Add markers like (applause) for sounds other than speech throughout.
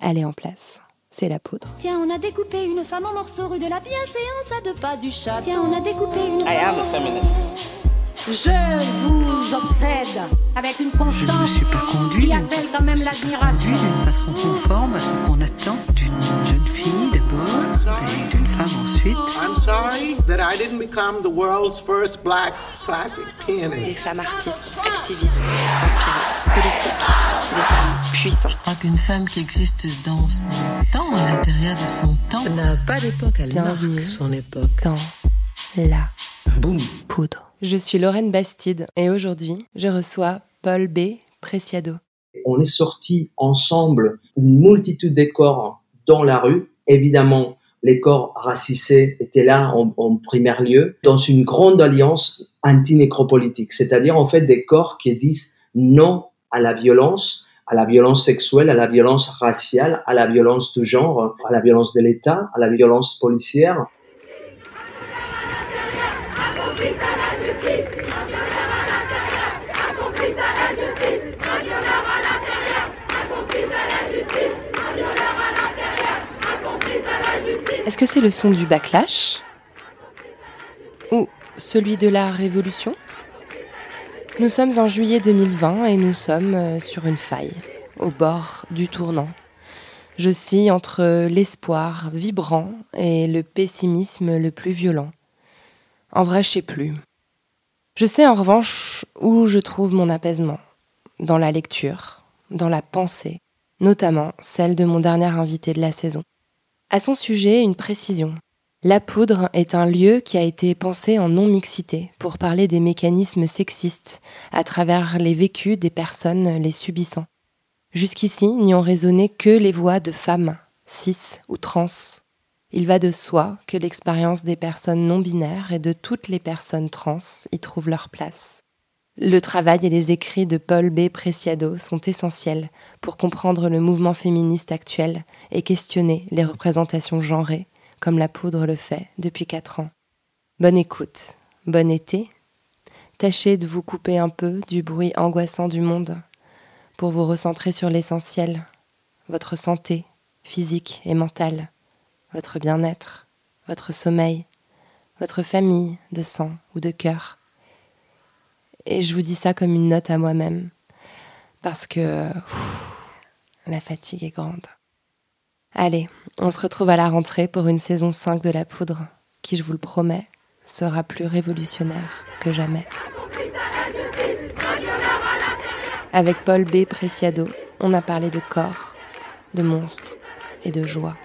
elle est en place. C'est la poudre. Tiens, on a découpé une femme en morceaux rue de la bienséance à deux pas du chat. Tiens, on a découpé une I am a feminist. Je vous obsède avec une constance Je ne me suis pas qui appelle quand même l'admiration. d'une façon conforme à ce qu'on attend d'une jeune fille d'abord et d'une femme ensuite. I'm sorry that I didn't become the world's first black classic Des pianist. femmes artistes, activistes, inspirantes, politiques, des femmes puissantes. Je crois qu'une femme qui existe dans son temps, à l'intérieur de son temps, n'a pas d'époque, elle Bienvenue. marque son époque. Dans la Boum. poudre. Je suis Lorraine Bastide et aujourd'hui, je reçois Paul B. Preciado. on est sortis ensemble une multitude de corps dans la rue. Évidemment, les corps racisés étaient là en, en premier lieu, dans une grande alliance anti-nécropolitique, c'est-à-dire en fait des corps qui disent non à la violence, à la violence sexuelle, à la violence raciale, à la violence de genre, à la violence de l'État, à la violence policière. Est-ce que c'est le son du backlash Ou celui de la révolution? Nous sommes en juillet 2020 et nous sommes euh, sur une faille, au bord du tournant. Je scie entre l'espoir vibrant et le pessimisme le plus violent. En vrai, je sais plus. Je sais en revanche où je trouve mon apaisement. Dans la lecture, dans la pensée, notamment celle de mon dernier invité de la saison. À son sujet, une précision. La Poudre est un lieu qui a été pensé en non-mixité pour parler des mécanismes sexistes à travers les vécus des personnes les subissant. Jusqu'ici, n'y ont résonné que les voix de femmes, cis ou trans. Il va de soi que l'expérience des personnes non binaires et de toutes les personnes trans y trouvent leur place. Le travail et les écrits de Paul B. Preciado sont essentiels pour comprendre le mouvement féministe actuel et questionner les représentations genrées, comme la poudre le fait depuis quatre ans. Bonne écoute, bon été. Tâchez de vous couper un peu du bruit angoissant du monde pour vous recentrer sur l'essentiel, votre santé physique et mentale, votre bien-être, votre sommeil, votre famille de sang ou de cœur. Et je vous dis ça comme une note à moi-même, parce que la fatigue est grande. Allez, on se retrouve à la rentrée pour une saison 5 de La Poudre, qui, je vous le promets, sera plus révolutionnaire que jamais. Avec Paul B. Preciado, on a parlé de corps, de monstres et de joie.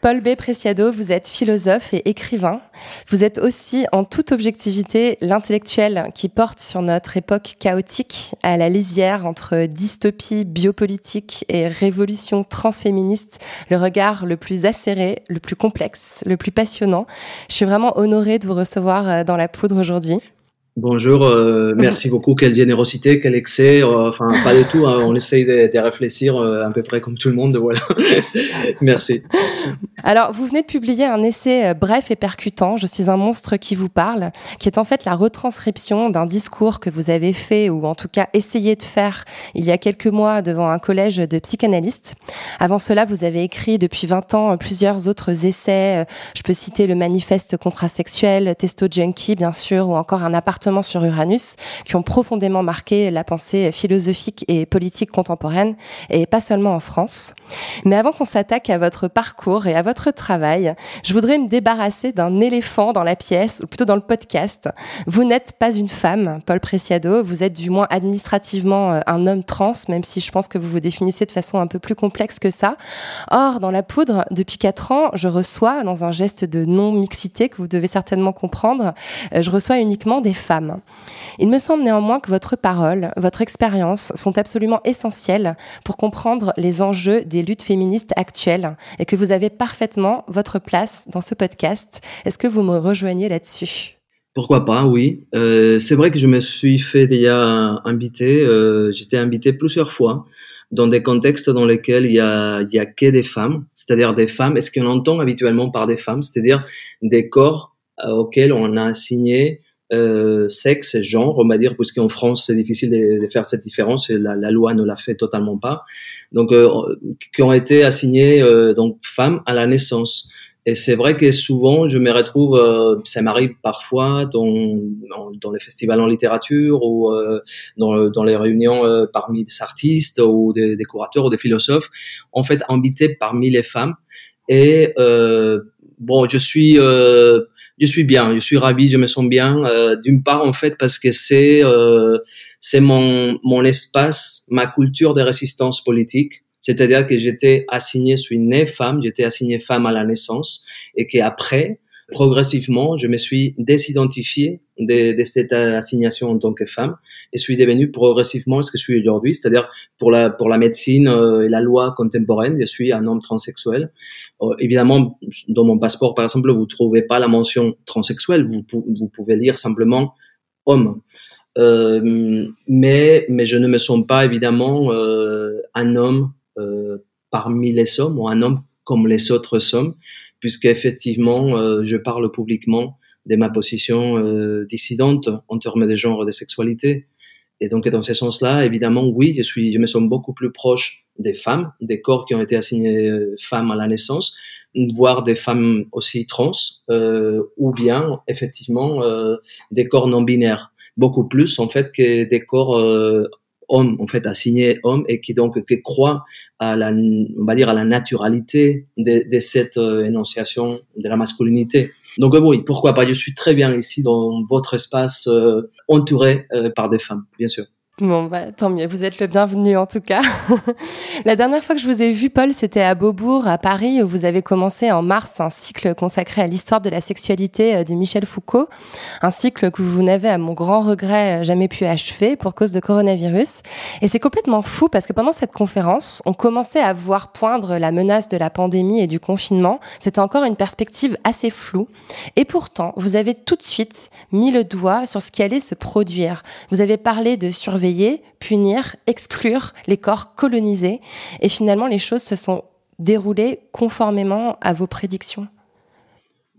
Paul B. Preciado, vous êtes philosophe et écrivain. Vous êtes aussi, en toute objectivité, l'intellectuel qui porte sur notre époque chaotique, à la lisière entre dystopie biopolitique et révolution transféministe, le regard le plus acéré, le plus complexe, le plus passionnant. Je suis vraiment honorée de vous recevoir euh, dans la poudre aujourd'hui. Bonjour, euh, merci (laughs) beaucoup. Quelle générosité, quel excès. euh, Enfin, pas du tout. hein, on essaye de, de réfléchir euh, à peu près comme tout le monde. Voilà. (laughs) merci. Alors, vous venez de publier un essai bref et percutant, Je suis un monstre qui vous parle, qui est en fait la retranscription d'un discours que vous avez fait, ou en tout cas essayé de faire il y a quelques mois devant un collège de psychanalystes. Avant cela, vous avez écrit depuis 20 ans plusieurs autres essais. Je peux citer le manifeste contrasexuel, Testo Junkie, bien sûr, ou encore un appartement sur Uranus, qui ont profondément marqué la pensée philosophique et politique contemporaine, et pas seulement en France. Mais avant qu'on s'attaque à votre parcours et à votre travail, je voudrais me débarrasser d'un éléphant dans la pièce, ou plutôt dans le podcast. Vous n'êtes pas une femme, Paul Preciado, vous êtes du moins administrativement euh, un homme trans, même si je pense que vous vous définissez de façon un peu plus complexe que ça. Or, dans la poudre, depuis quatre ans, je reçois, dans un geste de non-mixité que vous devez certainement comprendre, euh, je reçois uniquement des femmes. Il me semble néanmoins que votre parole, votre expérience sont absolument essentielles pour comprendre les enjeux des luttes féministes actuelles et que vous avez parfaitement votre place dans ce podcast. Est-ce que vous me rejoignez là-dessus? Pourquoi pas, oui. Euh, c'est vrai que je me suis fait déjà inviter. euh, J'étais invité plusieurs fois dans des contextes dans lesquels il y a, que des femmes, c'est-à-dire des femmes, est ce qu'on entend habituellement par des femmes, c'est-à-dire des corps euh, auxquels on a assigné euh, sexe et genre, on va dire, puisqu'en France, c'est difficile de, faire cette différence et la, loi ne la fait totalement pas. Donc, euh, qui ont été assignées euh, donc femmes à la naissance. Et c'est vrai que souvent, je me retrouve, euh, ça m'arrive parfois dans, dans, les festivals en littérature ou euh, dans, dans, les réunions euh, parmi des artistes ou des, des, curateurs ou des philosophes, en fait, invités parmi les femmes. Et bon, je suis je suis bien, je suis ravi, je me sens bien. Euh, D'une part, en fait, parce que c'est euh, c'est mon mon espace, ma culture de résistance politique. C'est-à-dire que j'étais assigné, je suis né femme, j'étais assigné femme à la naissance, et qu'après, progressivement, je me suis désidentifié de, de, cette assignation en tant que femme et suis devenu progressivement ce que je suis aujourd'hui, c'est-à-dire pour la, pour la médecine euh, et la loi contemporaine, je suis un homme transsexuel. Euh, évidemment, dans mon passeport, par exemple, vous trouvez pas la mention transsexuel, vous, vous pouvez lire simplement homme. Euh, mais, mais je ne me sens pas évidemment un homme parmi les hommes ou un homme comme les autres hommes puisqu'effectivement, euh, je parle publiquement de ma position euh, dissidente en termes de genre et de sexualité. Et donc, dans ce sens-là, évidemment, oui, je, suis, je me sens beaucoup plus proche des femmes, des corps qui ont été assignés euh, femmes à la naissance, voire des femmes aussi trans, euh, ou bien, effectivement, euh, des corps non binaires. Beaucoup plus, en fait, que des corps euh, homme, en fait, assigné homme et qui donc qui croit à la, on va dire à la naturalité de, de cette euh, énonciation de la masculinité. Donc oui, pourquoi pas? Je suis très bien ici dans votre espace, euh, entouré euh, par des femmes, bien sûr. Bon, bah, tant mieux, vous êtes le bienvenu en tout cas. (laughs) la dernière fois que je vous ai vu, Paul, c'était à Beaubourg, à Paris, où vous avez commencé en mars un cycle consacré à l'histoire de la sexualité euh, de Michel Foucault. Un cycle que vous n'avez, à mon grand regret, euh, jamais pu achever pour cause de coronavirus. Et c'est complètement fou parce que pendant cette conférence, on commençait à voir poindre la menace de la pandémie et du confinement. C'était encore une perspective assez floue. Et pourtant, vous avez tout de suite mis le doigt sur ce qui allait se produire. Vous avez parlé de surveillance punir, exclure les corps colonisés. Et finalement, les choses se sont déroulées conformément à vos prédictions.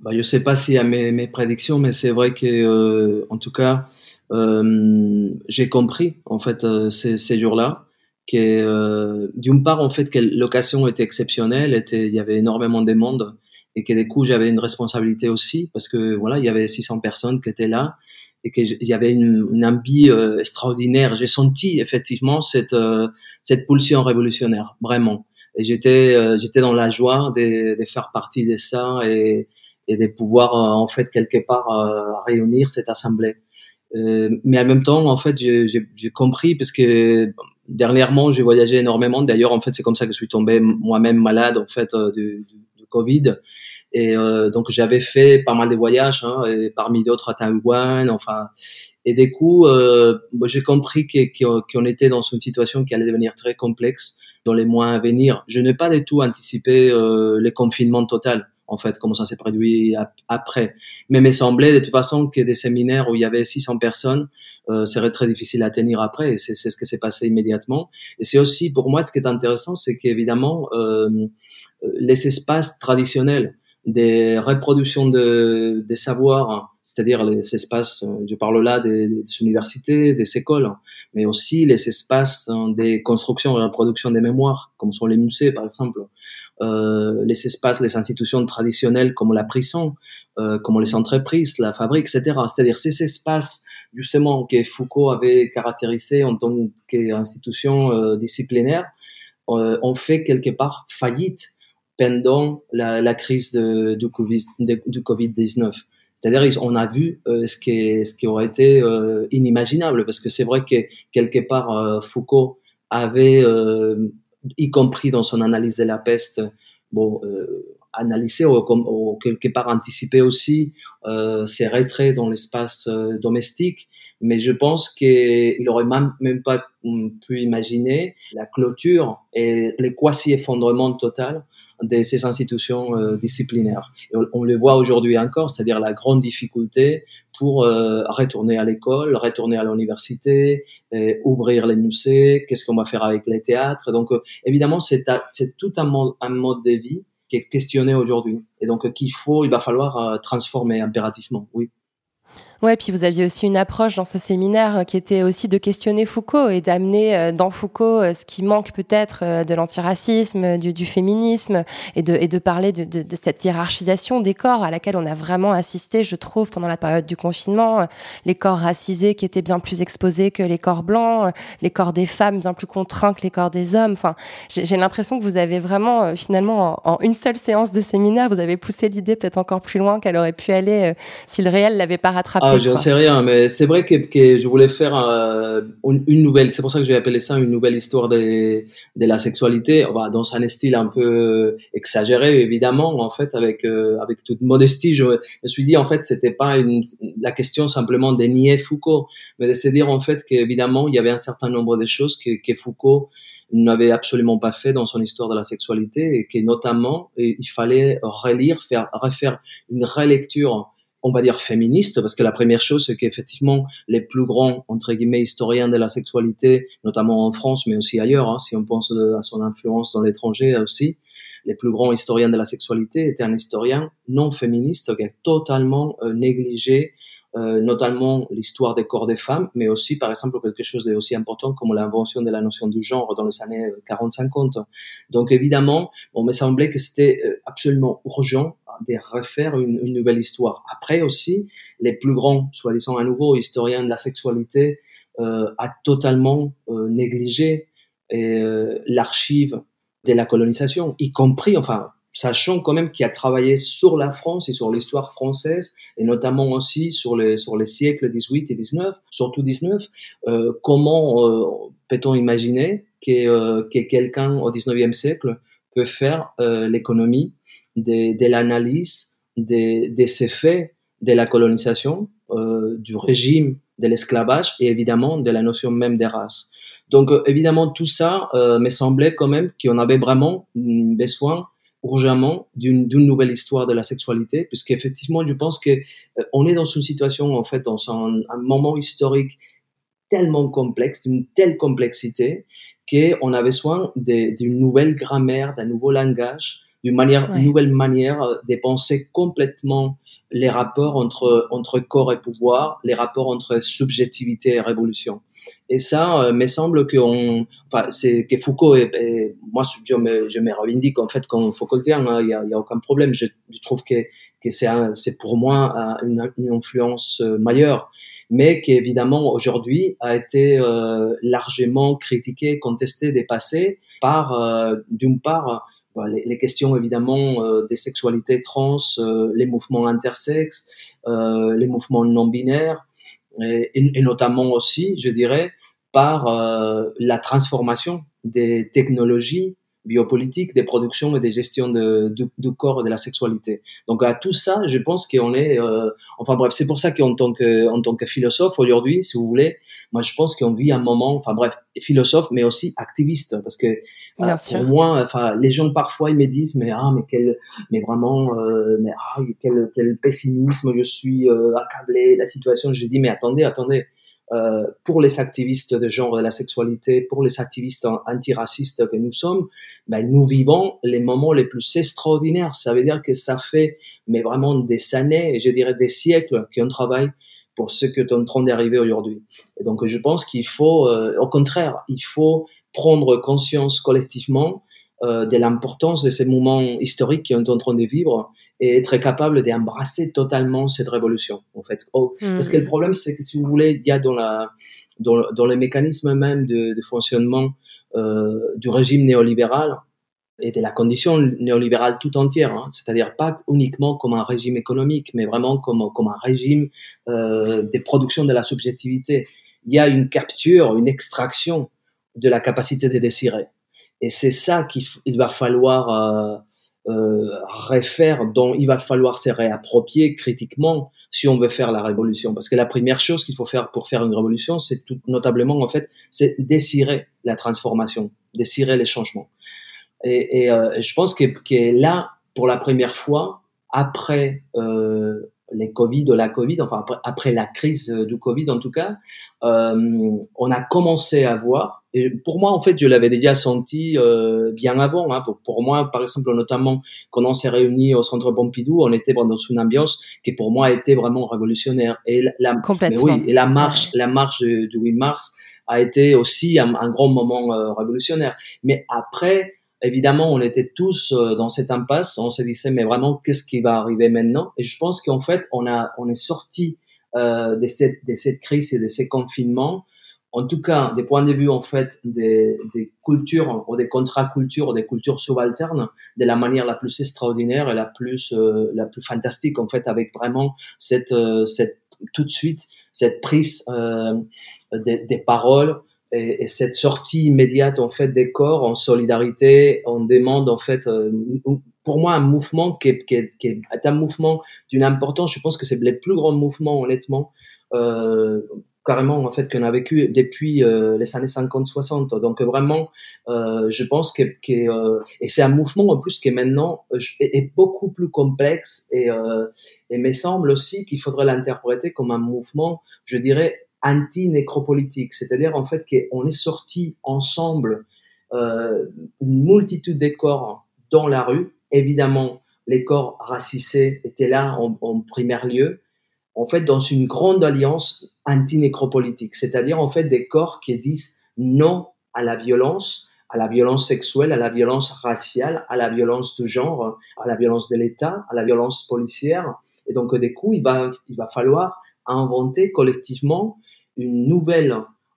Bah, je ne sais pas si à mes, mes prédictions, mais c'est vrai que, euh, en tout cas, euh, j'ai compris en fait euh, ces, jours-là que d'une part en fait que l'occasion était exceptionnelle, il y avait énormément de monde et que du coup j'avais une responsabilité aussi parce que voilà il y avait 600 personnes qui étaient là et qu'il y avait une, une euh, extraordinaire. J'ai senti effectivement cette euh, cette pulsion révolutionnaire, vraiment. Et j'étais euh, j'étais dans la joie de, de, faire partie de ça et, et de pouvoir euh, en fait quelque part euh, réunir cette assemblée. mais en même temps, en fait, j'ai compris parce que dernièrement, j'ai voyagé énormément. D'ailleurs, en fait, c'est comme ça que je suis tombé moi-même malade en fait du, du, du Covid. Et euh, donc j'avais fait pas mal de voyages, hein, et parmi d'autres à Taïwan, enfin. Et du coup, euh, j'ai compris qu'on était dans une situation qui allait devenir très complexe dans les mois à venir. Je n'ai pas du tout anticipé euh, le confinement total, en fait, comment ça s'est produit après. Mais il me semblait de toute façon que des séminaires où il y avait 600 personnes euh, serait très difficile à tenir après. Et c'est ce qui s'est passé immédiatement. Et c'est aussi, pour moi, ce qui est intéressant, c'est qu'évidemment, euh, les espaces traditionnels des reproductions de, des savoirs, c'est-à-dire les espaces, je parle là des, des, universités, des écoles, mais aussi les espaces des constructions et reproductions des mémoires, comme sont les musées par exemple, euh, les espaces, les institutions traditionnelles comme la prison, euh, comme les entreprises, la fabrique, etc. C'est-à-dire ces espaces justement que Foucault avait caractérisés en tant qu'institution euh, disciplinaire, euh, ont fait quelque part faillite pendant la, crise de, du Covid-19. C'est-à-dire, on a vu euh, ce, qui ce qui aurait été euh, inimaginable, parce que c'est vrai que quelque part, euh, Foucault avait, y compris dans son analyse de la peste, bon, analysé ou, quelque part anticipé aussi ces retraits dans l'espace domestique. Mais je pense qu'il n'aurait même, même pas pu imaginer la clôture et le quasi-effondrement total de ces institutions euh, disciplinaires. On, le voit aujourd'hui encore, c'est-à-dire la grande difficulté pour euh, retourner à l'école, retourner à l'université, ouvrir les musées, qu'est-ce qu'on va faire avec les théâtres. Donc euh, évidemment, c'est tout un mode, un mode de vie qui est questionné aujourd'hui. Et donc qu'il faut, il va falloir euh, transformer impérativement, oui. Ouais, puis vous aviez aussi une approche dans ce séminaire euh, qui était aussi de questionner Foucault et d'amener euh, dans Foucault euh, ce qui manque peut-être de l'antiracisme, du, féminisme et de, parler de, cette hiérarchisation des corps à laquelle on a vraiment assisté, je trouve, pendant la période du confinement. Les corps racisés qui étaient bien plus exposés que les corps blancs, les corps des femmes bien plus contraints que les corps des hommes. Enfin, j'ai l'impression que vous avez vraiment, finalement, en, une seule séance de séminaire, vous avez poussé l'idée peut-être encore plus loin qu'elle aurait pu aller si le réel l'avait pas rattrapé. J'en sais rien, mais c'est vrai que, je voulais faire euh, une, nouvelle, c'est pour ça que j'ai appelé ça une nouvelle histoire de, la sexualité, dans un style un peu exagéré, évidemment, en fait, avec, euh, avec toute modestie, je me suis dit, en fait, c'était pas la question simplement de nier Foucault, mais de se dire, en fait, qu'évidemment, il y avait un certain nombre de choses que, que Foucault n'avait absolument pas fait dans son histoire de la sexualité et que notamment il fallait relire, faire refaire une relecture on va dire féministe, parce que la première chose, c'est qu'effectivement, les plus grands, entre guillemets, historiens de la sexualité, notamment en France, mais aussi ailleurs, hein, si on pense à son influence dans l'étranger aussi, les plus grands historiens de la sexualité étaient un historien non féministe qui a totalement euh, négligé euh, notamment l'histoire des corps des femmes, mais aussi, par exemple, quelque chose d'aussi important comme l'invention de la notion du genre dans les années 40-50. Donc, évidemment, on me semblait que c'était euh, absolument urgent de refaire une, une, nouvelle histoire. Après aussi, les plus grands, soi-disant à nouveau, historiens de la sexualité, euh, a totalement euh, négligé euh, l'archive de la colonisation, y compris, enfin, sachant quand même qu'il a travaillé sur la France et sur l'histoire française, et notamment aussi sur les, sur les siècles 18 et 19, surtout 19, euh, comment euh, peut-on imaginer que, euh, que quelqu'un au 19e siècle peut faire l'économie de, de l'analyse des, des effets de la colonisation, du régime de l'esclavage et évidemment de la notion même des races. Donc évidemment tout ça me semblait quand même qu'on avait vraiment besoin urgemment d'une nouvelle histoire de la sexualité, puisqu'effectivement, je pense que euh, on est dans une situation, en fait, dans un, un moment historique tellement complexe, d'une telle complexité, qu'on a besoin d'une nouvelle grammaire, d'un nouveau langage, d'une manière, ouais. nouvelle manière euh, de penser complètement les rapports entre, entre corps et pouvoir, les rapports entre subjectivité et révolution. Et ça, euh, me semble qu'on, enfin, c'est que Foucault est, moi, je me, je me revendique en fait comme Foucaultien, hein, il n'y a, aucun problème. Je, trouve que, que c'est, pour moi une, influence euh, majeure, mais qui évidemment aujourd'hui a été euh, largement critiqué, contesté, dépassé par, euh, d'une part, les, les, questions évidemment des sexualités trans, les mouvements intersexes, les mouvements non binaires et, notamment aussi, je dirais, par euh, la transformation des technologies biopolitiques, des productions et des gestions de, du, du, corps et de la sexualité. Donc à tout ça, je pense qu'on est, euh, enfin bref, c'est pour ça qu'en tant que, en tant que philosophe aujourd'hui, si vous voulez, moi je pense qu'on vit un moment, enfin bref, philosophe, mais aussi activiste, parce que Bien sûr. pour moi, enfin les gens parfois ils me disent, mais ah mais quel, mais vraiment, euh, mais ah quel, quel pessimisme, je suis euh, accablé, la situation. Je dis mais attendez, attendez. Euh, pour les activistes de genre de la sexualité, pour les activistes antiracistes que nous sommes, ben, nous vivons les moments les plus extraordinaires. Ça veut dire que ça fait mais vraiment des années, et je dirais des siècles qu'on travaille pour ce qui est en train d'arriver aujourd'hui. Et donc je pense qu'il faut, euh, au contraire, il faut prendre conscience collectivement euh, de l'importance de ces moments historiques qu'on est en train de vivre et être capable d'embrasser totalement cette révolution, en fait. Oh, mmh. Parce que le problème, c'est que si vous voulez, il y a dans, la, dans, dans les mécanismes même de, de fonctionnement euh, du régime néolibéral et de la condition néolibérale tout entière, hein, c'est-à-dire pas uniquement comme un régime économique, mais vraiment comme, comme un régime euh, de production de la subjectivité. Il y a une capture, une extraction de la capacité de désirer. Et c'est ça qu'il va falloir euh, euh, refaire, dont il va falloir se réapproprier critiquement si on veut faire la révolution. Parce que la première chose qu'il faut faire pour faire une révolution, c'est tout notablement en fait, c'est désirer la transformation, désirer les changements. Et, et euh, je pense que, que, là, pour la première fois, après euh, les Covid, la Covid, enfin après, après, la crise du Covid en tout cas, euh, on a commencé à voir, et pour moi en fait je l'avais déjà senti euh, bien avant, hein, pour, pour, moi par exemple notamment quand on s'est réunis au centre Pompidou, on était dans une ambiance qui pour moi était vraiment révolutionnaire. Et la, Complètement. oui, et la marche, la marche du, 8 mars a été aussi un, un grand moment euh, révolutionnaire. Mais après, évidemment, on était tous euh, dans cette impasse. On se disait, mais vraiment, qu'est-ce qui va arriver maintenant? Et je pense qu'en fait, on a, on est sorti euh, de cette, de cette crise et de ces confinements. En tout cas, des points de vue en fait des, des cultures ou des contracultures ou des cultures subalternes, de la manière la plus extraordinaire et la plus euh, la plus fantastique en fait, avec vraiment cette euh, cette tout de suite cette prise des, des paroles et, et, cette sortie immédiate en fait des corps en solidarité, on demande en fait, euh, pour moi un mouvement qui est, qui est, qui est un mouvement d'une importance. Je pense que c'est le plus grand mouvement honnêtement, euh, carrément en fait qu'on a vécu depuis euh, les années 50-60. Donc vraiment, euh, je pense que, que euh, et c'est un mouvement en plus qui est maintenant est, est beaucoup plus complexe et et me semble aussi qu'il faudrait l'interpréter comme un mouvement, je dirais anti-nécropolitique, c'est-à-dire en fait qu'on est sorti ensemble euh, une multitude de corps dans la rue. Évidemment, les corps racisés étaient là en, en lieu, en fait dans une grande alliance anti-nécropolitique, c'est-à-dire en fait des corps qui disent non à la violence, à la violence sexuelle, à la violence raciale, à la violence de genre, à la violence de l'État, à la violence policière. Et donc, du coup, il va, il va falloir inventer collectivement une nouvelle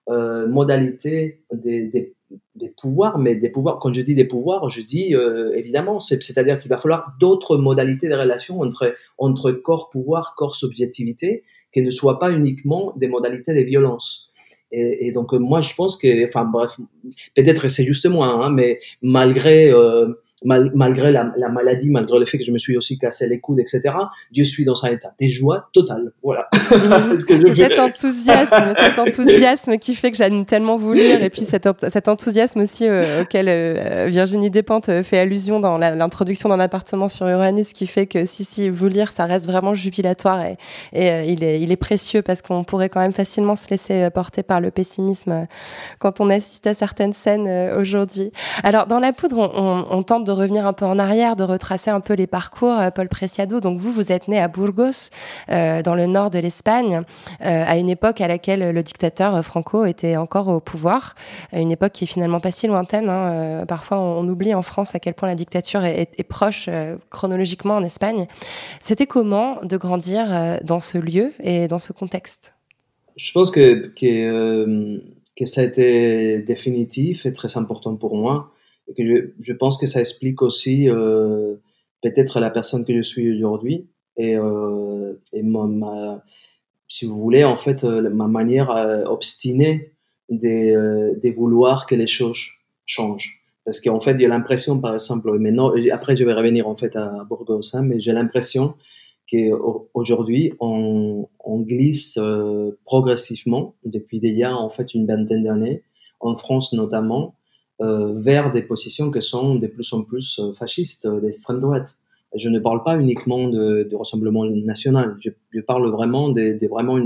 euh, modalité des, des, des, pouvoirs, mais des pouvoirs, quand je dis des pouvoirs, je dis euh, évidemment, c'est-à-dire qu'il va falloir d'autres modalités de relation entre, entre corps pouvoir, corps subjectivité, qui ne soient pas uniquement des modalités de violence. Et, donc moi, je pense que, enfin bref, peut-être c'est juste moi, hein, mais malgré euh, malgré la, la, maladie, malgré le fait que je me suis aussi cassé les coudes, etc., je suis dans un état de joie totale. Voilà. (laughs) Mmh. c'est cet enthousiasme, cet enthousiasme qui fait que j'aime tellement vous lire, et puis cet, cet enthousiasme aussi euh, auquel euh, Virginie Despentes euh, fait allusion dans l'introduction d'un appartement sur Uranus, qui fait que si si vous lire, ça reste vraiment jubilatoire et, et il, est, il est précieux parce qu'on pourrait quand même facilement se laisser porter par le pessimisme quand on assiste à certaines scènes aujourd'hui. Alors dans la poudre, on, on, on tente de revenir un peu en arrière, de retracer un peu les parcours. Euh, Paul Preciado, donc vous, vous êtes né à Burgos, euh, dans le nord de l'Espagne, euh, à une époque à laquelle le dictateur Franco était encore au pouvoir, une époque qui est finalement pas si lointaine. Hein. parfois, on, oublie en France à quel point la dictature est, proche chronologiquement en Espagne. C'était comment de grandir dans ce lieu et dans ce contexte? Je pense que, que ça a été définitif et très important pour moi que je, je, pense que ça explique aussi euh, peut-être la personne que je suis aujourd'hui et, euh, et ma, si vous voulez, en fait, euh, ma manière obstinée de, vouloir que les choses changent. Parce qu'en fait, j'ai l'impression, par exemple, maintenant, après je vais revenir en fait à Burgos, hein, mais j'ai l'impression qu'aujourd'hui, on, on glisse progressivement, depuis déjà en fait une vingtaine d'années, en France notamment, vers des positions qui sont de plus en plus euh, fascistes, euh, d'extrême droite. Je ne parle pas uniquement de, de rassemblement national, je, parle vraiment de, vraiment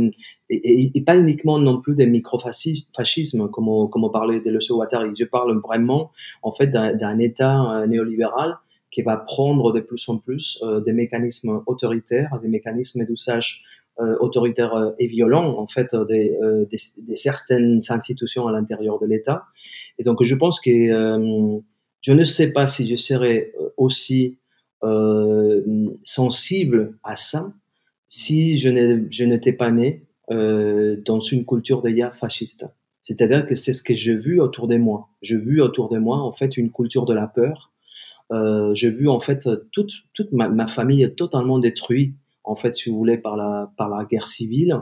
et, pas uniquement non plus des microfascismes comme, on parlait de Lucio Guattari. Je parle vraiment en fait d'un État néolibéral qui va prendre de plus en plus euh, des mécanismes autoritaires, des mécanismes d'usage euh, autoritaires et violents en fait des, des, certaines institutions à l'intérieur de l'État et donc, je pense que euh, je ne sais pas si je serais euh, aussi euh, sensible à ça si je n'étais pas né euh, dans une culture déjà fasciste. C'est-à-dire que c'est ce que j'ai vu autour de moi. J'ai vu autour de moi, en fait, une culture de la peur. Euh, j'ai vu, en fait, toute, toute ma, famille totalement détruite, en fait, si vous voulez, par la, par la guerre civile.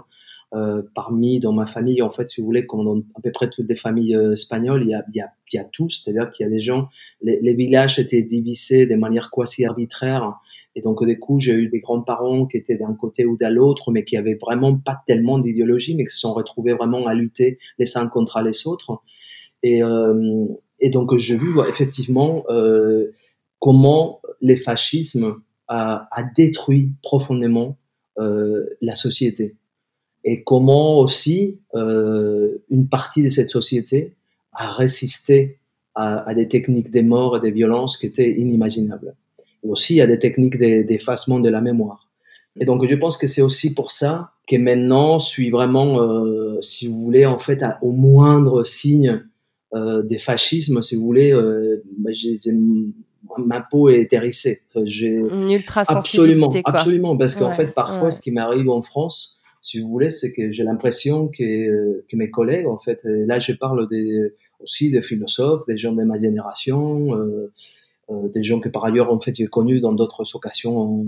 Euh, parmi dans ma famille, en fait, si vous voulez, comme dans à peu près toutes les familles euh, espagnoles, il y a, il y a, y a tout, c'est-à-dire qu'il y a des gens, les, villages étaient divisés de manière quasi arbitraire. Et donc, du coup, j'ai eu des grands-parents qui étaient d'un côté ou de l'autre, mais qui avaient vraiment pas tellement d'idéologie, mais qui se sont retrouvés vraiment à lutter les uns contre les autres. Et, euh, et donc, j'ai vu effectivement comment les fascismes a, détruit profondément la société et comment aussi une partie de cette société a résisté à, des techniques des morts et des violences qui étaient inimaginables. Et aussi à des techniques d'effacement de la mémoire. Et donc, je pense que c'est aussi pour ça que maintenant, je suis vraiment, euh, si vous voulez, en fait, au moindre signe euh, des fascismes, si vous voulez, euh, bah, ma peau est hérissée. Une ultra Absolument, absolument, parce qu'en fait, parfois, ce qui m'arrive en France, si vous voulez, c'est que j'ai l'impression que, que mes collègues, en fait, là, je parle des aussi des philosophes, des gens de ma génération, euh, euh, des gens que par ailleurs en fait j'ai connus dans d'autres occasions,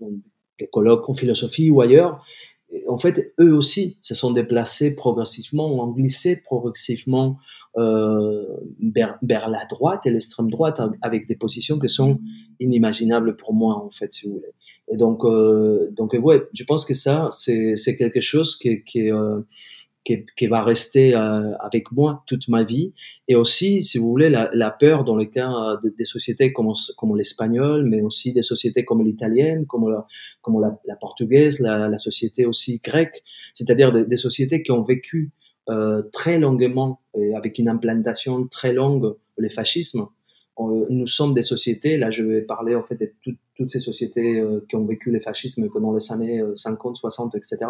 dans des colloques en philosophie ou ailleurs. en fait, eux aussi se sont déplacés progressivement, ont glissé progressivement euh, vers, vers, la droite et l'extrême droite avec des positions qui sont inimaginables pour moi en fait, si vous voulez. Et donc, euh, donc ouais, je pense que ça, c'est quelque chose qui, qui, euh, qui, va rester euh, avec moi toute ma vie. Et aussi, si vous voulez, la, peur dans le cas des sociétés comme, comme l'espagnol, mais aussi des sociétés comme l'italienne, comme la, comme la, portugaise, la, société aussi grecque, c'est-à-dire des, sociétés qui ont vécu euh, très longuement, et avec une implantation très longue, le fascisme. nous sommes des sociétés, là je vais parler en fait de toutes ces sociétés euh, qui ont vécu le fascisme pendant les années 50, 60, etc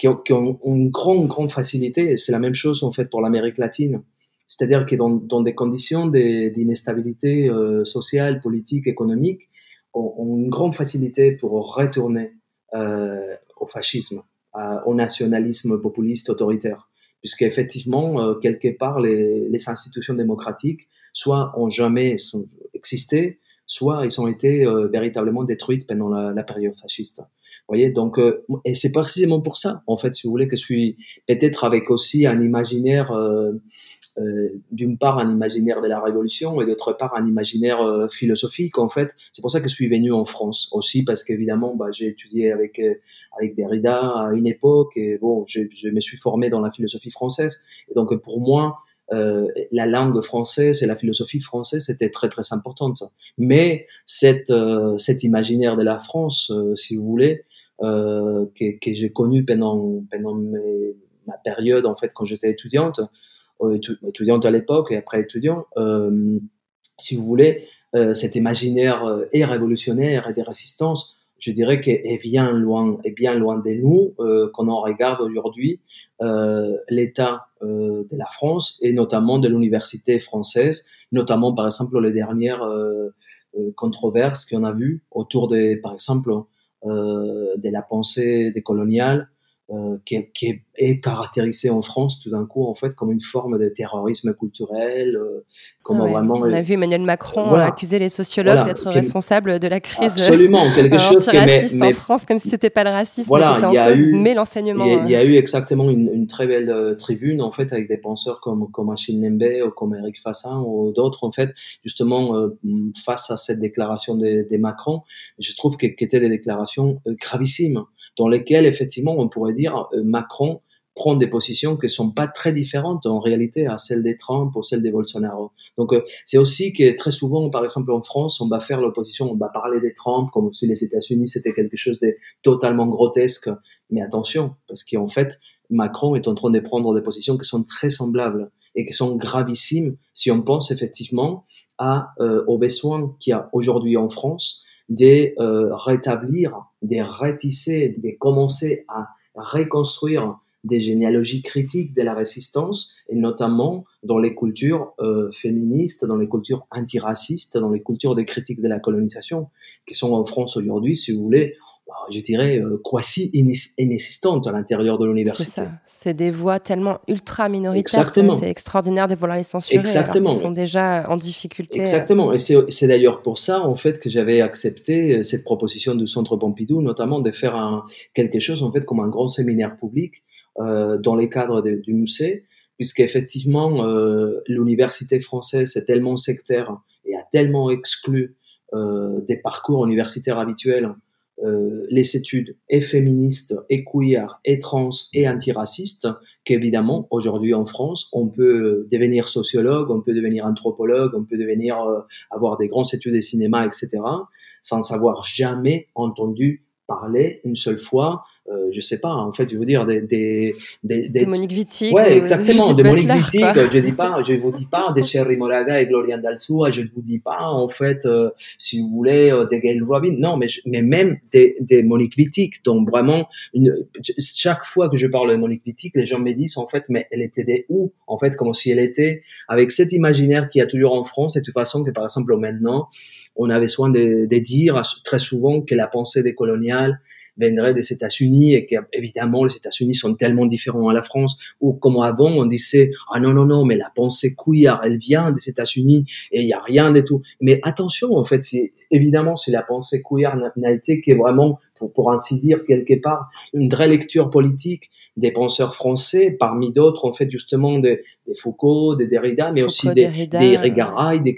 qui ont, une grande, grande facilité, et c'est la même chose en fait pour l'Amérique latine. C'est-à-dire que dans, dans, des conditions d'instabilité euh, sociale, politique, économique, ont, une grande facilité pour retourner euh, au fascisme, au nationalisme populiste autoritaire. Puisqu'effectivement, euh, quelque part, les, les, institutions démocratiques, soit ont jamais existé, soit ils ont été euh, véritablement détruites pendant la, la période fasciste voyez, donc, euh, et c'est précisément pour ça, en fait, si vous voulez, que je suis peut-être avec aussi un imaginaire, euh, euh, d'une part un imaginaire de la Révolution et d'autre part un imaginaire philosophique, en fait. C'est pour ça que je suis venu en France aussi, parce qu'évidemment, bah, j'ai étudié avec, avec Derrida à une époque, et bon, je, me suis formé dans la philosophie française. Et donc, pour moi, euh, la langue française et la philosophie française étaient très très importantes. Mais cette, cet imaginaire de la France, si vous voulez, euh, que, j'ai connu pendant, pendant ma période, en fait, quand j'étais étudiante, euh, étudiante à l'époque et après étudiant, euh, si vous voulez, euh, cet imaginaire euh, est révolutionnaire et des résistances, je dirais qu'est bien loin, est bien loin de nous euh, quand on regarde aujourd'hui euh, l'état euh, de la France et notamment de l'université française, notamment par exemple les dernières controverses qu'on a vues autour des, par exemple, euh, de la pensée décoloniale euh, qui, qui, est caractérisée en France tout d'un coup en fait comme une forme de terrorisme culturel. Euh, comme vraiment, on a vu Emmanuel Macron accuser les sociologues d'être responsables de la crise absolument (laughs) quelque chose antiraciste mais, en France comme si c'était pas le racisme voilà, qui était en cause, mais l'enseignement. Il, y, a eu exactement une, une très belle tribune en fait avec des penseurs comme comme Achille Nembe ou comme Eric Fassin ou d'autres en fait justement face à cette déclaration des de Macron. Je trouve que étaient des déclarations gravissimes dans lesquels, effectivement, on pourrait dire euh, Macron prend des positions qui sont pas très différentes en réalité à celles des Trump ou celles des Bolsonaro. Donc euh, c'est aussi que très souvent, par exemple en France, on va faire l'opposition, on va parler des Trump comme si les États-Unis c'était quelque chose de totalement grotesque. Mais attention, parce qu'en fait, Macron est en train de prendre des positions qui sont très semblables et qui sont gravissimes si on pense effectivement à, euh, aux besoins qu'il y a aujourd'hui en France de euh, rétablir, de rétisser, de commencer à reconstruire des généalogies critiques de la résistance, et notamment dans les cultures euh, féministes, dans les cultures antiracistes, dans les cultures des critiques de la colonisation, qui sont en France aujourd'hui, si vous voulez, je dirais, euh, quasi inexistantes à l'intérieur de l'université. C'est ça. C'est des voix tellement ultra minoritaires que c'est extraordinaire de vouloir les censurer Exactement. alors sont déjà en difficulté. Exactement. Et c'est d'ailleurs pour ça, en fait, que j'avais accepté euh, cette proposition du Centre Pompidou, notamment de faire un, quelque chose, en fait, comme un grand séminaire public euh, dans les cadres du musée, puisqu'effectivement, euh, l'université française est tellement sectaire et a tellement exclu euh, des parcours universitaires habituels euh, les études et féministes, et queer, et trans, et antiracistes, qu'évidemment, aujourd'hui en France, on peut devenir sociologue, on peut devenir anthropologue, on peut devenir, euh, avoir des grandes études de cinéma, etc., sans avoir jamais entendu parlé une seule fois euh, je sais pas, en fait, je veux dire des des des, des... Monique Wittig. Ouais, exactement, de Monique Wittig. Je dis pas, je vous dis pas des Sherry Moraga et Gloria Dalsua. Je ne vous dis pas, en fait, euh, si vous voulez, euh, des Gail Robin. Non, mais mais même des, des Monique Wittig. Donc vraiment, une, chaque fois que je parle de Monique Wittig, les gens me disent en fait, mais elle était des où? En fait, comme si elle était avec cet imaginaire qu'il y a toujours en France, de toute façon que par exemple maintenant, on avait soin de, de dire très souvent que la pensée décoloniale viendrait des États-Unis et qu'évidemment les États-Unis sont tellement différents à la France. Ou comme avant on disait ah non non non mais la pensée queer elle vient des États-Unis et il y a rien de tout mais attention en fait c'est évidemment si la pensée queer n'a été que vraiment pour, pour ainsi dire quelque part une vraie lecture politique des penseurs français, parmi d'autres, en fait, justement, des, Foucault, des Derrida, mais aussi des, Derrida, des Regaray, des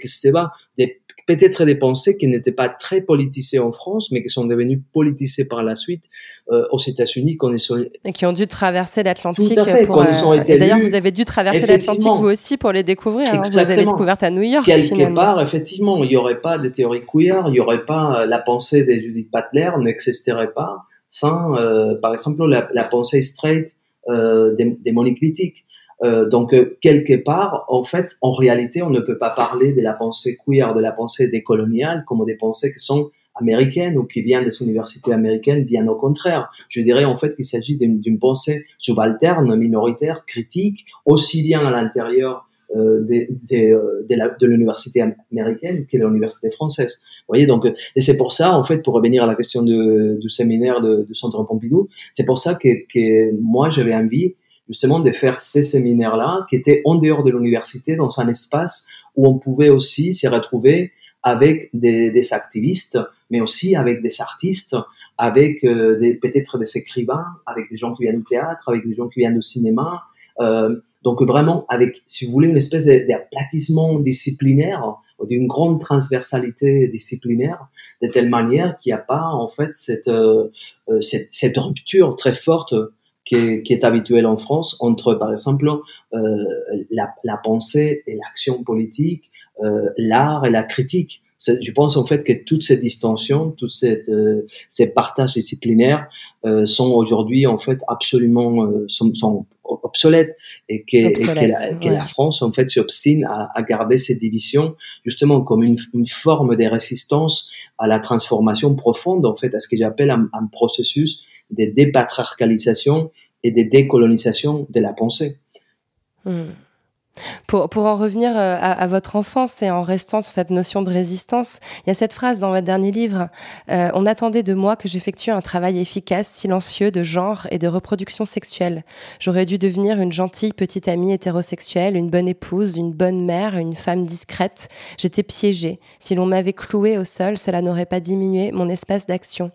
des peut-être des pensées qui n'étaient pas très politisées en France, mais qui sont devenues politisées par la suite euh, aux États-Unis. Et qui ont dû traverser l'Atlantique. Pour, euh, D'ailleurs, vous avez dû traverser l'Atlantique vous aussi pour les découvrir. Hein. Vous avez découvert à New York. Quelque part, effectivement, il n'y aurait pas de théorie queer, il n'y aurait pas euh, la pensée de Judith Butler n'existerait pas sans, euh, par exemple, la, la pensée straight euh, des, des Monique Wittig. Euh, donc, euh, quelque part, en fait, en réalité, on ne peut pas parler de la pensée queer, de la pensée décoloniale, comme des pensées qui sont américaines ou qui viennent des universités américaines, bien au contraire. Je dirais en fait qu'il s'agit d'une pensée subalterne, minoritaire, critique, aussi bien à l'intérieur euh, de, l'université américaine que de l'université française. Vous voyez, donc, et c'est pour ça, en fait, pour revenir à la question du séminaire de Centre Pompidou, c'est pour ça que moi, j'avais envie justement de faire ces séminaires-là qui étaient en dehors de l'université, dans un espace où on pouvait aussi se retrouver avec des, des activistes, mais aussi avec des artistes, avec euh, peut-être des écrivains, avec des gens qui viennent du théâtre, avec des gens qui viennent du cinéma. Euh, donc vraiment avec, si vous voulez, une espèce d'aplatissement disciplinaire, d'une grande transversalité disciplinaire, de telle manière qu'il n'y a pas en fait cette, euh, euh cette, cette, rupture très forte qui est, qui est habituel en France entre, par exemple, euh, la, la, pensée et l'action politique, euh, l'art et la critique. Je pense en fait que toutes ces distinctions, tous euh, ces partages disciplinaires euh, sont aujourd'hui en fait absolument euh, sont, sont, obsolètes et que, et que, la, que la, France en fait s'obstine à, à, garder ces divisions justement comme une, une, forme de résistance à la transformation profonde en fait à ce que j'appelle un, un processus de dépatriarcalisation et de décolonisation de la pensée. Hmm. Pour, pour, en revenir euh, à, votre enfance et en restant sur cette notion de résistance, il y a cette phrase dans votre dernier livre euh, On attendait de moi que j'effectue un travail efficace, silencieux, de genre et de reproduction sexuelle. J'aurais dû devenir une gentille petite amie hétérosexuelle, une bonne épouse, une bonne mère, une femme discrète. J'étais piégée. Si l'on m'avait clouée au sol, cela n'aurait pas diminué mon espace d'action.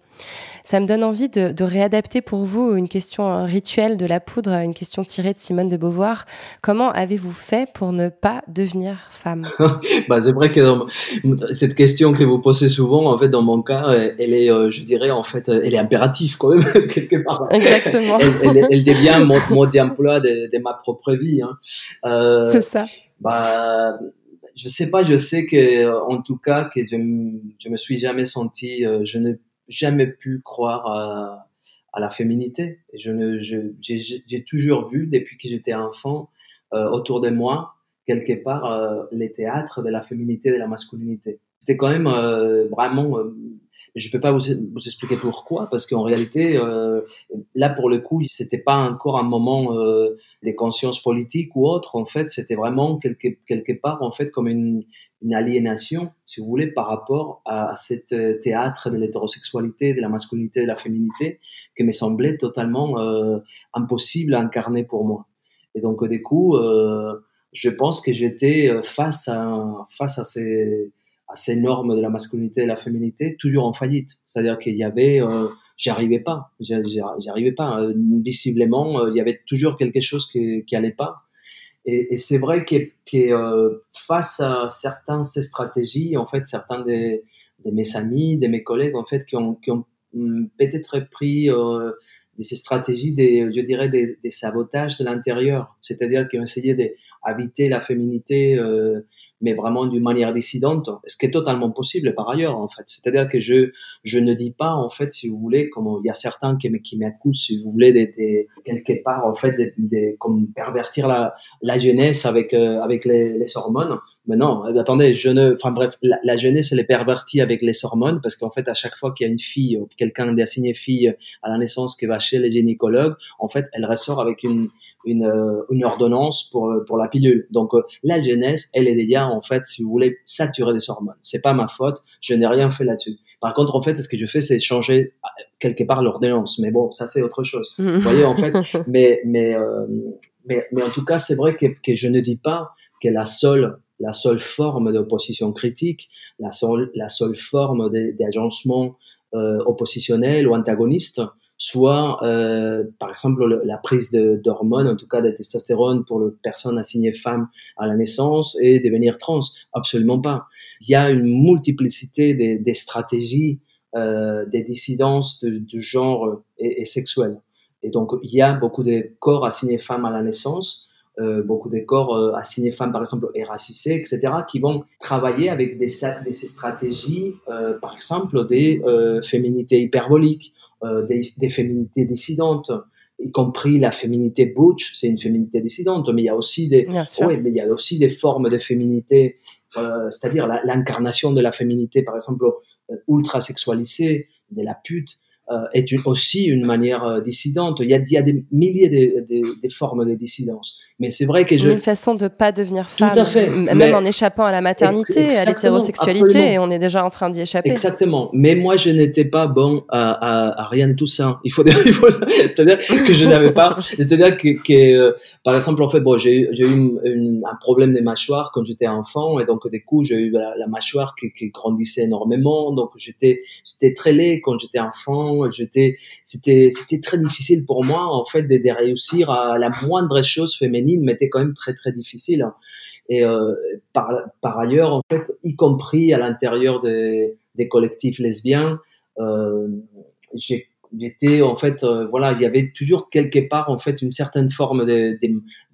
Ça me donne envie de, de, réadapter pour vous une question rituelle de la poudre, une question tirée de Simone de Beauvoir. Comment avez-vous fait pour ne pas devenir femme? (laughs) Bah, C'est vrai que dans, cette question que vous posez souvent, en fait, dans mon cas, elle est, euh, je dirais, en fait, elle est impérative quand même, (laughs) quelque part. Exactement. Elle, elle, elle devient mon mode d'emploi de, de, ma propre vie. Hein. Euh, C'est ça. Bah, je sais pas, je sais que, en tout cas, que je, je me suis jamais senti, euh, je ne jamais pu croire à, la féminité. Je ne, j'ai toujours vu depuis que j'étais enfant euh, autour de moi quelque part euh, les théâtres de la féminité, de la masculinité. C'était quand même euh, vraiment. Je peux pas vous, expliquer pourquoi, parce qu'en réalité, là pour le coup, c'était pas encore un moment des consciences politiques ou autre. En fait, c'était vraiment quelque quelque part en fait comme une une aliénation, si vous voulez, par rapport à, cet euh, théâtre de l'hétérosexualité, de la masculinité, de la féminité, qui me semblait totalement euh, impossible à incarner pour moi. Et donc, du coup, euh, je pense que j'étais euh, face à, face à ces, normes de la masculinité et de la féminité, toujours en faillite. C'est-à-dire qu'il y avait, euh, j'y arrivais pas, j'y arrivais pas. Visiblement, il y avait toujours quelque chose qui, qui allait pas. Et, c'est vrai que, que euh, face à certaines ces stratégies, en fait, certains de, mes amis, de mes collègues, en fait, qui ont, qui ont hum, peut-être pris euh, ces stratégies, des, je dirais, des, des sabotages de l'intérieur, c'est-à-dire qui ont essayé d'éviter la féminité euh, mais vraiment d'une manière dissidente, ce qui est totalement possible par ailleurs, en fait. C'est-à-dire que je, je ne dis pas, en fait, si vous voulez, comme il y a certains qui, qui m'accusent, si vous voulez, quelque part, en fait, des, comme pervertir la, la jeunesse avec, euh, avec les, les hormones. Mais non, euh, attendez, je ne, enfin bref, la, jeunesse, elle est pervertie avec les hormones parce qu'en fait, à chaque fois qu'il y a une fille, quelqu'un d'assigné fille à la naissance qui va chez les gynécologues, en fait, elle ressort avec une, une, euh, une ordonnance pour, euh, pour la pilule. Donc euh, la jeunesse, elle est déjà en fait, si vous voulez, saturée des hormones. C'est pas ma faute, je n'ai rien fait là-dessus. Par contre, en fait, ce que je fais, c'est changer quelque part l'ordonnance. Mais bon, ça c'est autre chose. Vous voyez, en fait, (laughs) mais mais, mais mais en tout cas, c'est vrai que, que je ne dis pas que la seule la seule forme d'opposition critique, la seule, la seule forme d'agencement euh, oppositionnel ou antagoniste, soit euh, par exemple la prise d'hormones, en tout cas de testostérone pour les personnes assignées femmes à la naissance et devenir trans. Absolument pas. Il y a une multiplicité des, stratégies, euh, des dissidences de, de genre et, et sexuelles. Et donc il y a beaucoup de corps assignés femmes à la naissance. Euh, beaucoup de corps euh, assignés femmes, par exemple, et etc., qui vont travailler avec des, des stratégies, euh, par exemple, des euh, féminités hyperboliques, euh, des, des, féminités dissidentes, y compris la féminité butch, c'est une féminité dissidente, mais il y a aussi des, ouais, mais il y a aussi des formes de féminité, euh, c'est-à-dire l'incarnation de la féminité, par exemple, euh, ultra sexualisée, de la pute, euh, est une, aussi une manière euh, dissidente. Il y a, il y a des milliers de, de, de, formes de dissidence. Mais c'est vrai que je... Une façon de pas devenir femme, Tout à fait. même mais... en échappant à la maternité, à l'hétérosexualité, et on est déjà en train d'y échapper. Exactement. Mais moi, je n'étais pas bon à, à, à, rien de tout ça. Il faut, (laughs) il faut c'est-à-dire que je n'avais pas, c'est-à-dire que, que euh, par exemple, en fait, bon, j'ai eu une, une, un problème des mâchoires quand j'étais enfant, et donc du coup, j'ai eu la, la mâchoire qui, qui, grandissait énormément, donc j'étais, j'étais très laid quand j'étais enfant. C'était, très difficile pour moi, en fait, de, réussir à la moindre chose féminine mais était quand même très très difficile. Et euh, par, ailleurs, en fait, y compris à l'intérieur des, collectifs lesbiens, euh, j'étais en fait, euh, voilà, il y avait toujours quelque part en fait une certaine forme de,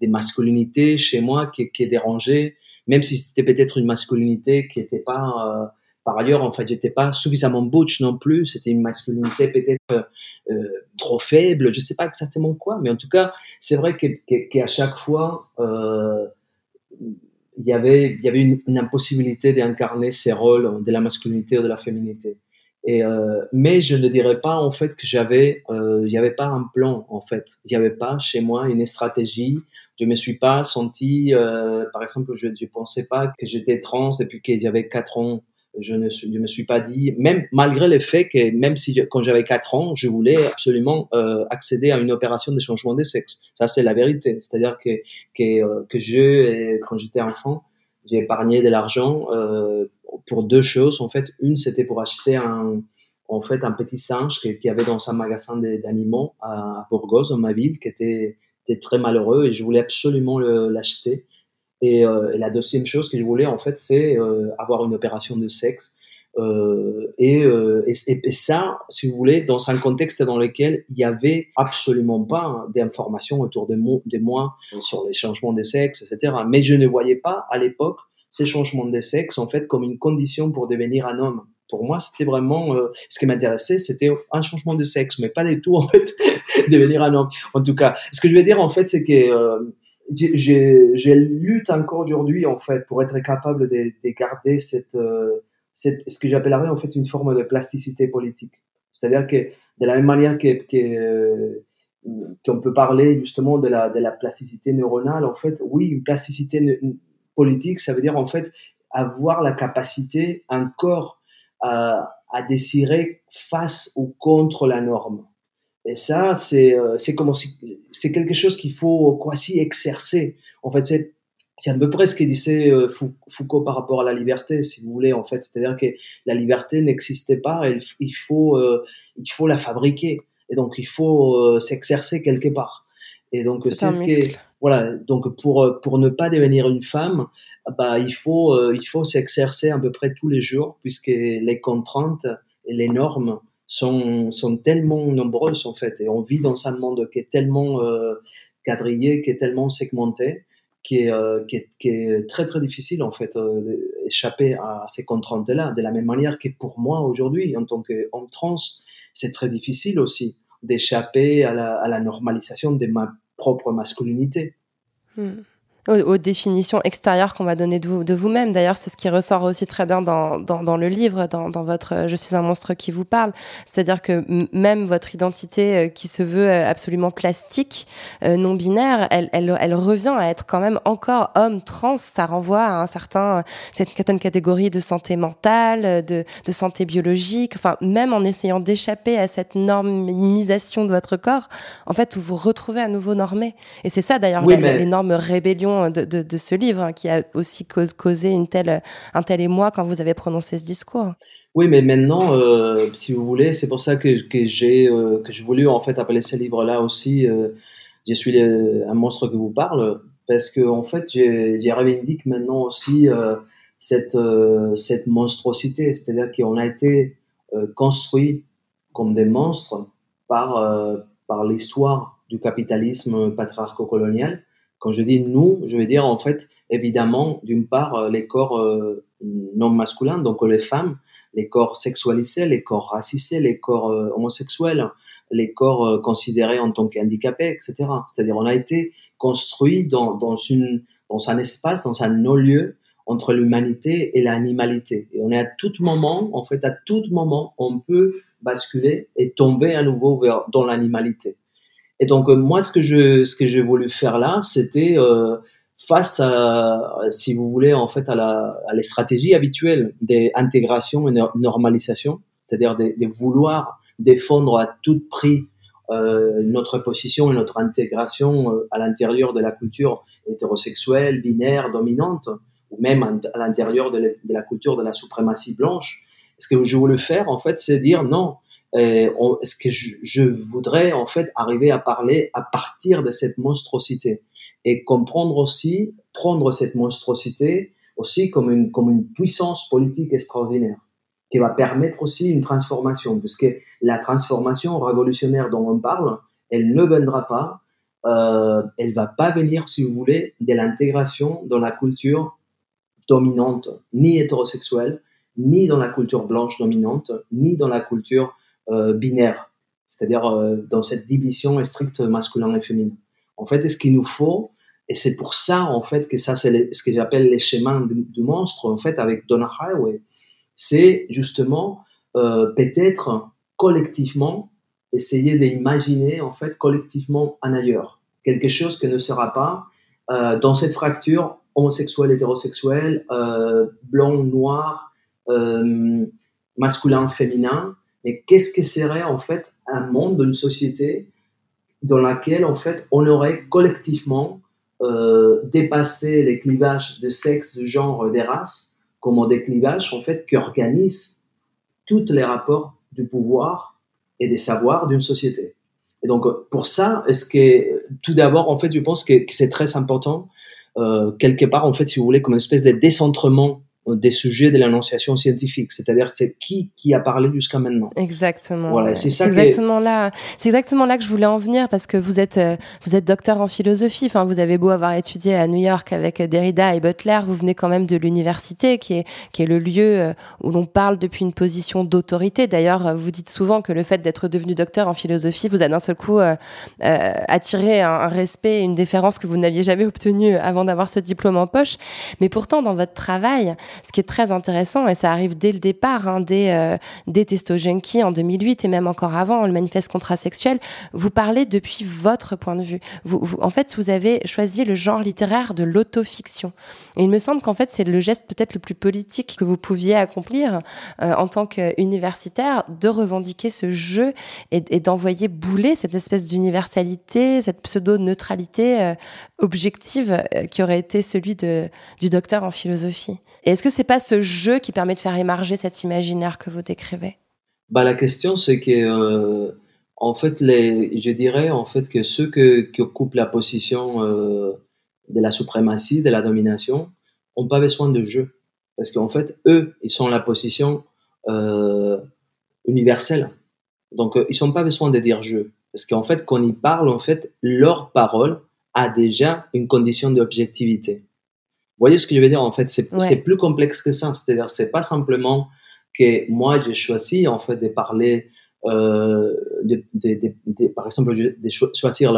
masculinité chez moi qui, qui est dérangée, même si c'était peut-être une masculinité qui n'était pas par ailleurs, en fait, j'étais pas suffisamment butch non plus. C'était une masculinité peut-être euh, trop faible, je sais pas exactement quoi, mais en tout cas, c'est vrai qu'à que, chaque fois, euh, il y avait, y avait une, impossibilité d'incarner ces rôles de la masculinité ou de la féminité. Et euh, mais je ne dirais pas en fait que j'avais, euh, n'y avait pas un plan en fait. Il n'y avait pas chez moi une stratégie. Je me suis pas senti, par exemple, je ne pensais pas que j'étais trans depuis que j'avais quatre ans je ne je me suis pas dit, même malgré le fait que même si quand j'avais 4 ans, je voulais absolument euh, accéder à une opération de changement de sexe. Ça, c'est la vérité. C'est-à-dire que, que, euh, que je, quand j'étais enfant, j'ai épargné de l'argent euh, pour deux choses. En fait, une, c'était pour acheter un, en fait, un petit singe qu'il y avait dans un magasin d'animaux à Burgos, dans ma ville, qui était, était très malheureux et je voulais absolument l'acheter. Et, euh, et, la deuxième chose que je voulais, en fait, c'est euh, avoir une opération de sexe. Euh, et, et, et, ça, si vous voulez, dans un contexte dans lequel il n'y avait absolument pas d'informations autour de, mo de moi sur les changements de sexe, etc. Mais je ne voyais pas à l'époque ces changements de sexe en fait comme une condition pour devenir un homme. Pour moi, c'était vraiment euh, ce qui m'intéressait, c'était un changement de sexe, mais pas du tout en fait (laughs) devenir un homme. En tout cas, ce que je veux dire en fait, c'est que euh, j'ai lutte encore aujourd'hui en fait pour être capable de, de garder euh, cette, ce que j'appellerais en fait une forme de plasticité politique. C'est-à-dire que de la même manière que, que euh, qu'on peut parler justement de la, de la plasticité neuronale, en fait, oui, une plasticité politique, ça veut dire en fait avoir la capacité encore à, à désirer face ou contre la norme. Et ça, c'est euh, c'est comme c'est quelque chose qu'il faut quasi exercer. En fait, c'est c'est à peu près ce que disait euh, Foucault par rapport à la liberté, si vous voulez, en fait. C'est-à-dire que la liberté n'existait pas, il faut, euh, il faut la fabriquer. Et donc, il faut s'exercer quelque part. Et donc, c'est ce qui voilà. Donc, pour, pour ne pas devenir une femme, bah, il faut, il faut s'exercer à peu près tous les jours, puisque les contraintes et les normes sont, sont tellement nombreuses en fait et on vit dans un monde qui est tellement euh, quadrillé, qui est tellement segmenté qui est, euh, qui, est, qui est, très très difficile en fait euh, d'échapper à ces contraintes-là. De la même manière que pour moi aujourd'hui, en tant qu'homme trans, c'est très difficile aussi d'échapper à la, à la, normalisation de ma propre masculinité. Hmm aux, définitions extérieures qu'on va donner de, vous, de vous-même. D'ailleurs, c'est ce qui ressort aussi très bien dans, dans, dans le livre, dans, dans, votre euh, Je suis un monstre qui vous parle. C'est-à-dire que même votre identité euh, qui se veut euh, absolument plastique, non binaire, elle, elle, elle, revient à être quand même encore homme trans. Ça renvoie à un certain, cette certaine catégorie de santé mentale, de, de santé biologique. Enfin, même en essayant d'échapper à cette normisation de votre corps, en fait, vous vous retrouvez à nouveau normé. Et c'est ça d'ailleurs l'énorme rébellion de, ce livre hein, qui a aussi causé une telle, un tel émoi quand vous avez prononcé ce discours. Oui, mais maintenant, euh, si vous voulez, c'est pour ça que, que j'ai euh, voulais en fait appeler ce livre-là aussi. Euh, je suis un monstre qui vous parle parce que en fait, j'ai revendique maintenant aussi cette cette monstruosité, c'est-à-dire qu'on a été construit comme des monstres par par l'histoire du capitalisme patriarco-colonial quand je dis nous, je veux dire en fait, évidemment, d'une part, euh, les corps euh, non masculins, donc les femmes, les corps sexualisés, les corps racisés, les corps euh, homosexuels, les corps considérés en tant qu'handicapés, etc. C'est-à-dire, on a été construit dans, un espace, dans un non-lieu entre l'humanité et l'animalité. Et on est à tout moment, en fait, à tout moment, on peut basculer et tomber à nouveau vers, dans l'animalité. Et donc, euh, moi, ce que je, ce que j'ai voulu faire là, c'était euh, face à, si vous voulez, en fait, à la, à les stratégies habituelles d'intégration et normalisation, c'est-à-dire de, vouloir défendre à tout prix euh, notre position et notre intégration à l'intérieur de la culture hétérosexuelle, binaire, dominante, ou même à l'intérieur de, de, la culture de la suprématie blanche. Ce que je voulais faire, en fait, c'est dire non, est-ce que je, voudrais en fait arriver à parler à partir de cette monstruosité et comprendre aussi, prendre cette monstruosité aussi comme une, comme une puissance politique extraordinaire qui va permettre aussi une transformation, parce que la transformation révolutionnaire dont on parle, elle ne viendra pas, euh, elle va pas venir, si vous voulez, de l'intégration dans la culture dominante, ni hétérosexuelle, ni dans la culture blanche dominante, ni dans la culture euh, binaire, c'est-à-dire euh, dans cette division stricte masculin et féminin. En fait, ce qu'il nous faut, et c'est pour ça en fait que ça c'est ce que j'appelle les chemins du, monstre en fait avec Donna Highway, c'est justement euh, peut-être collectivement essayer d'imaginer en fait collectivement un ailleurs, quelque chose qui ne sera pas euh, dans cette fracture homosexuel hétérosexuel, euh, blanc noir, euh, masculin féminin, mais qu'est-ce que serait en fait un monde, une société dans laquelle en fait on aurait collectivement euh, dépassé les clivages de sexe, de genre, des races, comme des clivages en fait qui organisent tous les rapports du pouvoir et des savoirs d'une société. Et donc pour ça, est-ce que tout d'abord en fait je pense que, c'est très important euh, quelque part en fait si vous voulez comme une espèce de décentrement des sujets de l'annonciation scientifique, c'est-à-dire c'est qui qui a parlé jusqu'à maintenant. Exactement. Voilà, c'est ça. Exactement là. C'est exactement là que je voulais en venir parce que vous êtes euh, vous êtes docteur en philosophie. Enfin, vous avez beau avoir étudié à New York avec Derrida et Butler, vous venez quand même de l'université, qui est qui est le lieu euh, où l'on parle depuis une position d'autorité. D'ailleurs, euh, vous dites souvent que le fait d'être devenu docteur en philosophie vous a d'un seul coup euh, attiré un, un respect, une déférence que vous n'aviez jamais obtenu avant d'avoir ce diplôme en poche. Mais pourtant, dans votre travail ce qui est très intéressant, et ça arrive dès le départ, hein, dès, euh, Testo Junkie en 2008 et même encore avant, le manifeste contrasexuel, vous parlez depuis votre point de vue. Vous, en fait, vous avez choisi le genre littéraire de l'autofiction. Et il me semble qu'en fait, c'est le geste peut-être le plus politique que vous pouviez accomplir euh, en tant qu'universitaire, de revendiquer ce jeu et, d'envoyer bouler cette espèce d'universalité, cette pseudo-neutralité euh, objective euh, qui aurait été celui de, du docteur en philosophie. Que c'est pas ce jeu qui permet de faire émerger cet imaginaire que vous décrivez? Bah, La question, c'est que, euh, en fait, les, je dirais en fait que ceux qui occupent la position euh, de la suprématie, de la domination, n'ont pas besoin de jeu. Parce qu'en fait, eux, ils sont la position euh, universelle. Donc, ils n'ont pas besoin de dire jeu. Parce qu'en fait, quand ils parlent, en fait, leur parole a déjà une condition d'objectivité. Vous voyez ce que je veux dire En fait, c'est Ouais. plus complexe que ça. C'est-à-dire, c'est pas simplement que moi, j'ai choisi, en fait, de parler, euh, de, de- de- de- par exemple, de, de cho- choisir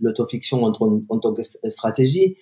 l'autofiction en, tant- en tant que st- stratégie.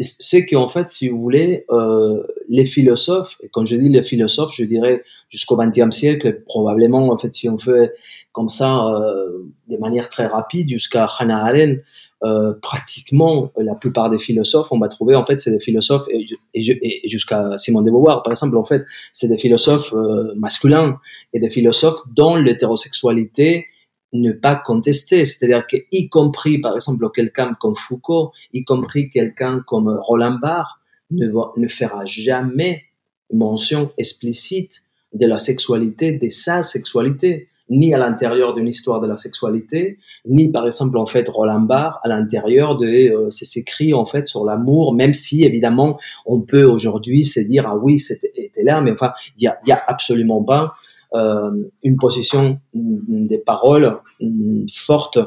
C'est qu'en fait, si vous voulez, euh, les philosophes, et quand je dis les philosophes, je dirais jusqu'au XXe siècle, probablement, en fait, si on fait comme ça, euh, de manière très rapide, jusqu'à Hannah Arendt, euh, pratiquement la plupart des philosophes, on va trouver en fait c'est des philosophes et, jusqu'à Simone de Beauvoir par exemple en fait c'est des philosophes euh, masculins et des philosophes dont l'hétérosexualité n'est pas contestée, c'est-à-dire que y compris par exemple quelqu'un comme Foucault, y compris quelqu'un comme Roland Barthes ne, ne fera jamais mention explicite de la sexualité, de sa sexualité, ni à l'intérieur d'une histoire de la sexualité, ni par exemple en fait Roland Barthes à l'intérieur de euh, ses écrits en fait sur l'amour, même si évidemment on peut aujourd'hui se dire ah oui c'était était là, mais enfin il y a, absolument pas euh, une position des paroles forte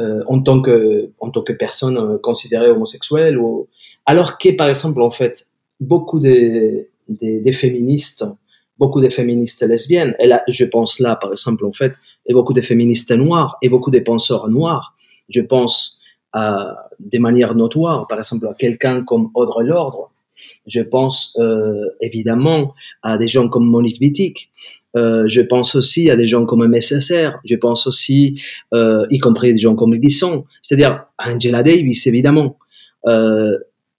euh, en tant que en tant que personne considérée homosexuelle ou alors que par exemple en fait beaucoup des, des féministes beaucoup de féministes lesbiennes. Et là je pense là par exemple en fait et beaucoup de féministes noires et beaucoup de penseurs noirs. Je pense à, de manière notoire, par exemple à quelqu'un comme Audre Lorde, je pense euh, évidemment à des gens comme Monique Wittig, euh, je pense aussi à des gens comme MSSR, je pense aussi, euh, y compris des gens comme Guisson, c'est-à-dire Angela Davis évidemment. Euh,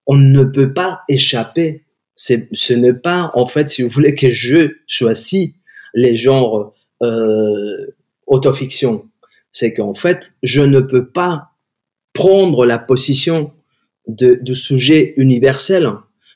on ne peut pas échapper. Ce n'est pas en fait, si vous voulez, que je choisis les genres euh, autofiction. C'est qu'en fait, je ne peux pas prendre la position de, du sujet universel.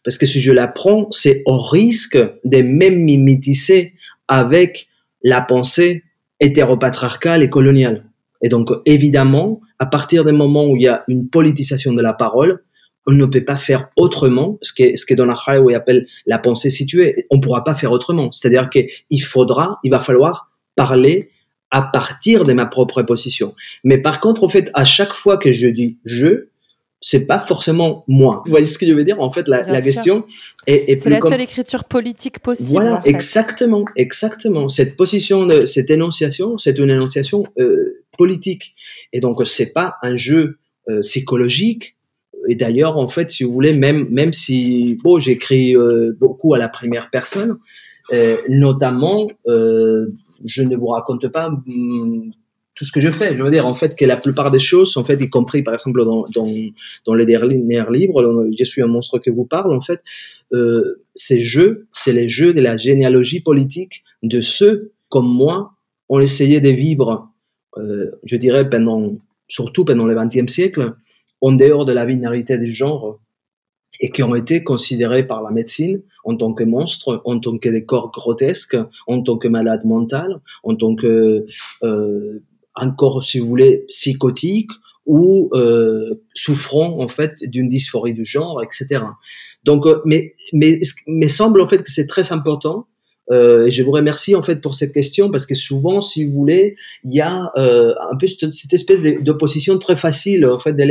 Parce que si je la prends, c'est au risque de même mimétiser avec la pensée hétéropatriarcale et coloniale. Et donc, évidemment, à partir du moment où il y a une politisation de la parole, on ne peut pas faire autrement, ce que, ce que Donna Haraway appelle la pensée située. On ne pourra pas faire autrement. C'est-à-dire qu'il faudra, il va falloir parler à partir de ma propre position. Mais par contre, en fait, à chaque fois que je dis je, c'est pas forcément moi. Vous voyez ce que je veux dire? En fait, la, la question est, est C'est la seule écriture politique possible. voilà, en fait. exactement, exactement. Cette position, de, cette énonciation, c'est une énonciation euh, politique. Et donc, c'est pas un jeu euh, psychologique. Et d'ailleurs, en fait, si vous voulez, même même si bon, j'écris euh, beaucoup à la première personne, euh, notamment, euh, je ne vous raconte pas hum, tout ce que je fais. Je veux dire, en fait, que la plupart des choses, en fait, y compris par exemple dans dans, les derniers livres, Je suis un monstre que vous parle, en fait, ces jeux, c'est les jeux de la généalogie politique de ceux comme moi ont essayé de vivre, je dirais, pendant, surtout pendant le XXe siècle, en dehors de la binarité des genres et qui ont été considérés par la médecine en tant que monstres, en tant que des corps grotesques, en tant que malades mentales, en tant que euh, encore, si vous voulez, psychotiques ou euh, souffrant en fait d'une dysphorie du genre, etc. Donc, euh, mais mais mais semble en fait que c'est très important. Euh, je vous remercie en fait pour cette question parce que souvent, si vous voulez, il y a euh, un peu cette, espèce d'opposition très facile en fait de.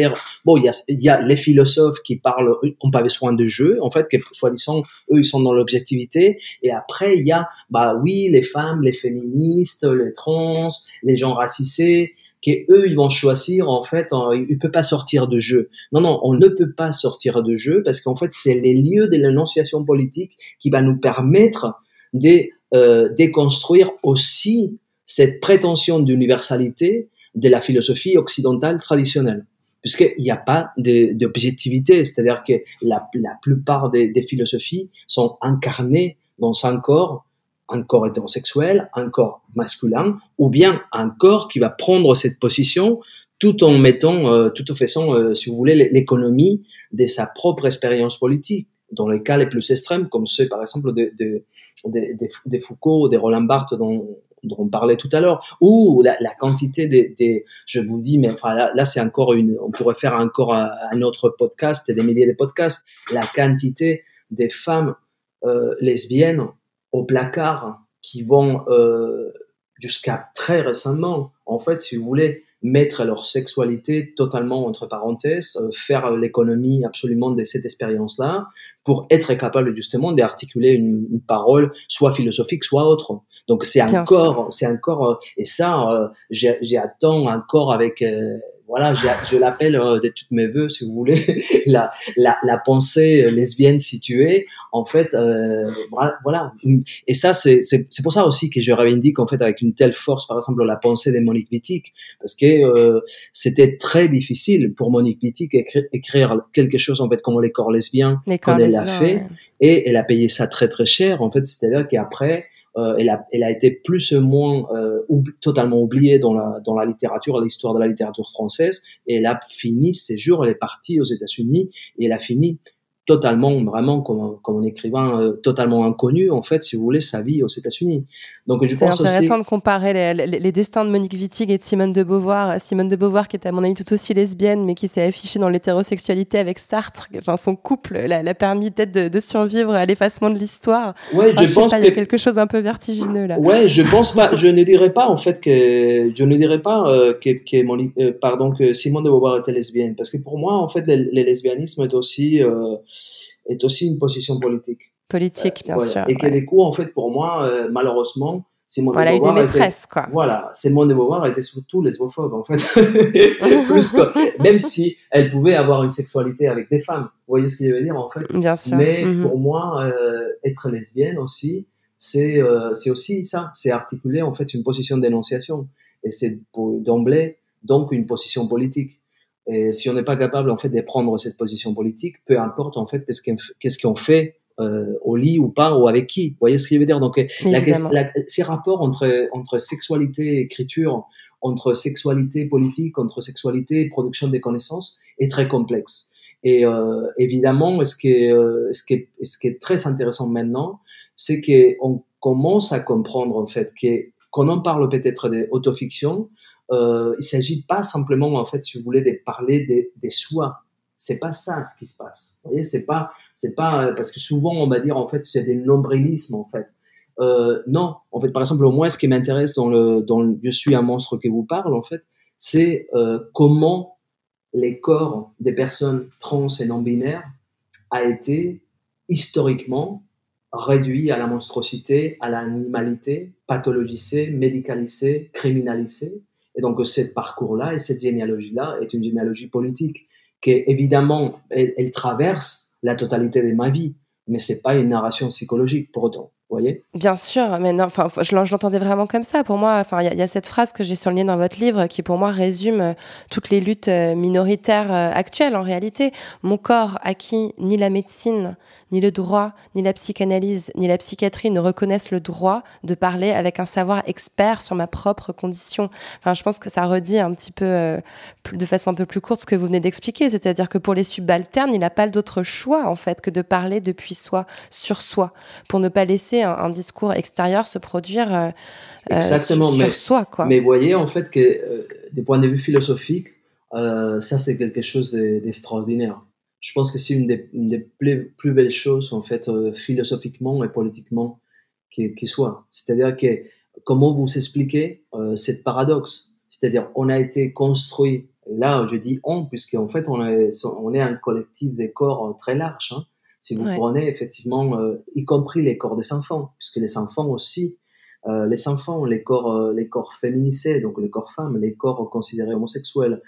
Bon, il y a il y a les philosophes qui parlent, ont pas besoin de jeu en fait, que soi-disant eux ils sont dans l'objectivité. Et après il y a bah oui les femmes, les féministes, les trans, les gens racisés que eux ils vont choisir en fait, en- ils ne peuvent pas sortir de jeu. Non non, on ne peut pas sortir de jeu parce qu'en fait c'est les lieux de l'énonciation politique qui va nous permettre de euh, déconstruire aussi cette prétention d'universalité de la philosophie occidentale traditionnelle. Puisqu'il n'y a pas d'objectivité, c'est-à-dire que la, la plupart des, des philosophies sont incarnées dans un corps, un corps hétérosexuel, un corps masculin, ou bien un corps qui va prendre cette position tout en mettant, euh, tout en faisant, euh, si vous voulez, l'économie de sa propre expérience politique. Dans les cas les plus extrêmes, comme ceux, par exemple, de, de, des des- des Foucault, des Roland Barthes dont, dont on parlait tout à l'heure, ou la, quantité des, des- je vous dis, mais enfin là, c'est encore une, on pourrait faire encore un, autre podcast des milliers de podcasts, la quantité des femmes euh, lesbiennes au placard qui vont euh, jusqu'à très récemment, en fait, si vous voulez, mettre leur sexualité totalement entre parenthèses, euh, faire l'économie absolument de cette expérience-là, pour être capable justement d'articuler une, une, parole, soit philosophique, soit autre. Donc c'est encore, c'est encore, euh, et ça, euh, j'attends encore avec voilà, je, l'appelle euh, de toutes mes voeux, si vous voulez, (laughs) la, la, la, pensée lesbienne située. En fait, euh, voilà. Et ça, c'est pour ça aussi que je revendique en fait avec une telle force, par exemple, la pensée de Monique Wittig, parce que euh, c'était très difficile pour Monique Wittig écrire, quelque chose en fait comme les corps lesbiens, comme elle l'a fait, et elle a payé ça très très cher. En fait, c'est-à-dire qu'après euh, elle, a, elle a été plus ou moins euh, totalement oubliée dans la, dans la littérature, l'histoire de la littérature française, et elle a fini ses jours, elle est partie aux États-Unis, et elle a fini totalement, vraiment comme, comme un écrivain euh, totalement inconnu, en fait, si vous voulez, sa vie aux États-Unis. Donc, je pense C'est intéressant de comparer les, les, destins de Monique Wittig et de Simone de Beauvoir. Simone de Beauvoir, qui était à mon avis tout aussi lesbienne, mais qui s'est affichée dans l'hétérosexualité avec Sartre. Enfin, son couple l'a permis peut-être de, de, survivre à l'effacement de l'histoire. Ouais, je, pense qu'il y a quelque chose un peu vertigineux là. Ouais, je pense pas. je ne dirais pas en fait que je ne dirais pas euh, que, que, Monique, euh, pardon que Simone de Beauvoir était lesbienne, parce que pour moi, en fait, le, le lesbianisme est aussi est aussi une position politique. Politique, bien sûr. Et que du coup, en fait, pour moi, euh, malheureusement, Simone voilà, de Beauvoir. Voilà, eu des maîtresses, quoi. Voilà, Simone de Beauvoir était surtout lesbophobe, en fait. (laughs) Plus même si elle pouvait avoir une sexualité avec des femmes. Vous voyez ce que je veux dire, en fait? Bien sûr. Mais mhm. pour moi, euh, être lesbienne aussi, c'est euh, c'est aussi ça. C'est articuler, en fait, une position d'énonciation. Et c'est d'emblée, donc, une position politique. Et si on n'est pas capable en fait de prendre cette position politique, peu importe en fait qu'est-ce qu'on fait euh, au lit ou pas ou avec qui. Vous voyez ce que je veux dire? Donc la, ces rapports entre entre sexualité et écriture, entre sexualité politique, entre sexualité et production des connaissances est très complexe. Et euh, évidemment, ce qui, est, euh, ce, qui est, ce qui est très intéressant maintenant, c'est qu'on commence à comprendre en fait que quand on parle peut-être d'autofiction, euh, il s'agit pas simplement, en fait, si vous voulez, de parler des, des soi. C'est pas ça ce qui se passe. Vous voyez, c'est pas, c'est pas, euh, parce que souvent on va dire, en fait, c'est des nombrilismes, en fait. Euh, non, en fait, par exemple, moi, ce qui m'intéresse dans le, dans Je suis un monstre qui vous parle, en fait, c'est euh, comment les corps des personnes trans et non binaires a été historiquement réduit à la monstruosité, à l'animalité, pathologisé, médicalisé, criminalisé, et donc, ce parcours-là et cette généalogie-là est une généalogie politique qui, évidemment, elle, traverse la totalité de ma vie, mais c'est pas une narration psychologique pour autant Bien sûr, mais non, enfin, je, l'entendais vraiment comme ça. Pour moi, enfin, il y, a cette phrase que j'ai surlignée dans votre livre qui, pour moi, résume euh, toutes les luttes euh, minoritaires euh, actuelles. En réalité, mon corps acquis ni la médecine, ni le droit, ni la psychanalyse, ni la psychiatrie ne reconnaissent le droit de parler avec un savoir expert sur ma propre condition. Enfin, je pense que ça redit un petit peu, de façon un peu plus courte, ce que vous venez d'expliquer, c'est-à-dire que pour les subalternes, il n'a pas d'autre choix en fait que de parler depuis soi, sur soi, pour ne pas laisser un, discours extérieur se produire euh, euh, Exactement, sur, mais, soi. Quoi. Mais voyez, en fait, que euh, des points de vue philosophiques, ça, c'est quelque chose d'extraordinaire. Je pense que c'est une des, plus, belles choses, en fait, philosophiquement et politiquement qui, qui soit. C'est-à-dire que, comment vous expliquez cette paradoxe? C'est-à-dire, on a été construit, là, je dis on, puisqu'en fait, on est, on est un collectif des corps très large. Hein, si vous prenez effectivement, euh, y compris les corps des enfants, puisque les enfants aussi, euh, les enfants, les corps, euh, les corps féminisés, donc les corps femmes, les corps considérés homosexuels,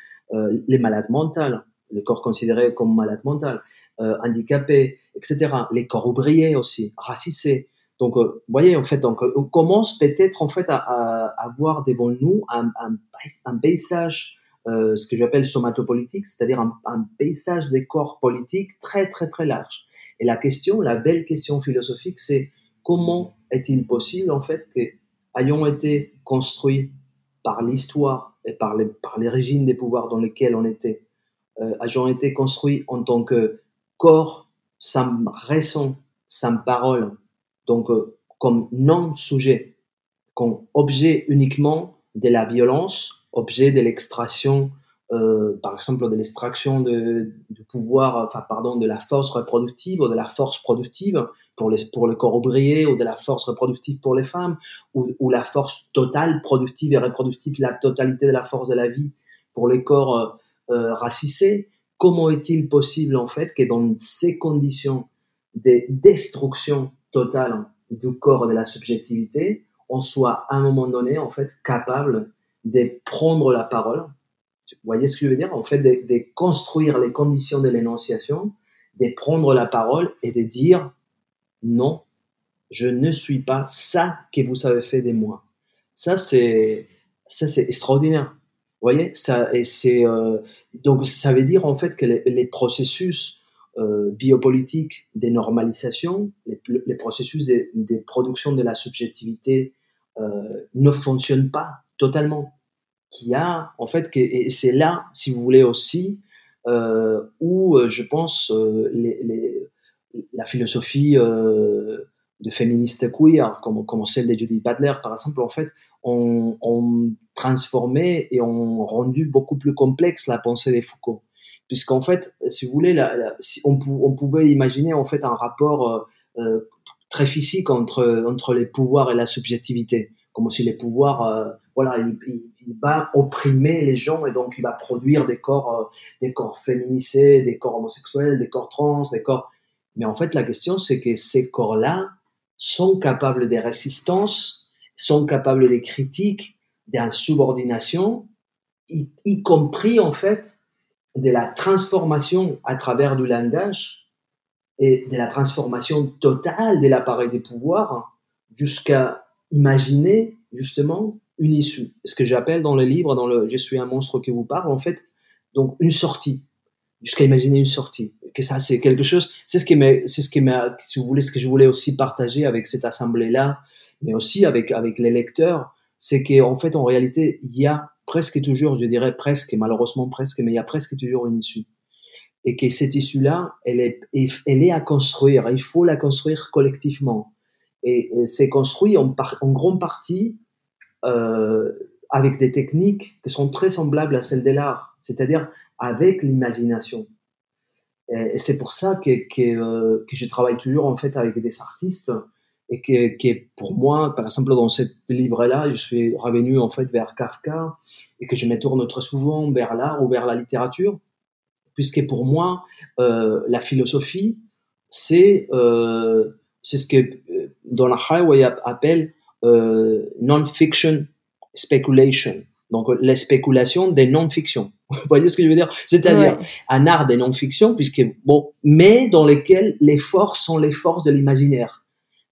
les malades mentales, les corps considérés comme malades mentales, handicapés, etc. Les corps ouvriers aussi, racisés. Donc, vous voyez, en fait, donc, on commence peut-être en fait à, à, avoir devant nous un, un, un paysage, ce que j'appelle somatopolitique, c'est-à-dire un, un, paysage des corps politiques très, très, très large. Et la question, la belle question philosophique, c'est comment est-il possible, en fait, que ayant été construits par l'histoire et par les, par régimes des pouvoirs dans lesquels on était, euh, ayant été construits en tant que corps sans raison, sans parole, donc euh, comme non-sujet, comme objet uniquement de la violence, objet de l'extraction euh, par exemple de l'extraction de, pouvoir, enfin pardon, de la force reproductive ou de la force productive pour, les, pour le corps ouvrier ou de la force reproductive pour les femmes ou, ou, la force totale productive et reproductive, la totalité de la force de la vie pour les corps euh, racisés, comment est-il possible en fait que dans ces conditions de destruction totale du corps et de la subjectivité, on soit à un moment donné en fait capable de prendre la parole. Vous voyez ce que je veux dire? En fait, de, construire les conditions de l'énonciation, de prendre la parole et de dire non, je ne suis pas ça que vous avez fait de moi. Ça, c'est, ça, c'est extraordinaire. Vous voyez? Ça, et c'est, euh, donc, ça veut dire en fait que les, processus euh, biopolitiques des normalisations, les, processus de, de, production de la subjectivité euh, ne fonctionnent pas totalement. Qui a, en fait, et c'est là, si vous voulez aussi, euh, où euh, je pense euh, la philosophie de féministes queer, comme, comme celle de Judith Butler, par exemple, en fait, ont, transformé et ont rendu beaucoup plus complexe la pensée de Foucault. Puisqu'en fait, si vous voulez, on, pouvait imaginer en fait un rapport très physique entre, entre les pouvoirs et la subjectivité, comme si les pouvoirs, voilà, il, va opprimer les gens et donc il va produire des corps, euh, des corps féminisés, des corps homosexuels, des corps trans, des corps. Mais en fait, la question, c'est que ces corps-là sont capables de résistance, sont capables de critiques, d'insubordination, y, y compris en fait de la transformation à travers du langage et de la transformation totale de l'appareil des pouvoirs jusqu'à imaginer justement une issue. Ce que j'appelle dans le livre, dans le Je suis un monstre qui vous parle, en fait, donc une sortie, jusqu'à imaginer une sortie. Que ça, c'est quelque chose, c'est ce c'est ce si vous voulez, ce que je voulais aussi partager avec cette assemblée-là, mais aussi avec, les lecteurs, c'est qu'en fait, en réalité, il y a presque toujours, je dirais presque, malheureusement presque, mais il y a presque toujours une issue. Et que cette issue-là, elle est, à construire. Il faut la construire collectivement. Et, c'est construit en, grande partie avec des techniques qui sont très semblables à celles de l'art, c'est-à-dire avec l'imagination. Et, c'est pour ça euh, que je travaille toujours en fait avec des artistes et que, pour moi, par exemple, dans ce livre-là, je suis revenu en fait vers Kafka et que je me tourne très souvent vers l'art ou vers la littérature, puisque pour moi, euh, la philosophie, c'est euh, ce que euh, dans la Highway appelle euh, non-fiction speculation. Donc, les spéculations des non-fictions. (laughs) Vous voyez ce que je veux dire? C'est-à-dire ouais. un art des non-fictions, puisque, bon, mais dans lesquels les forces sont les forces de l'imaginaire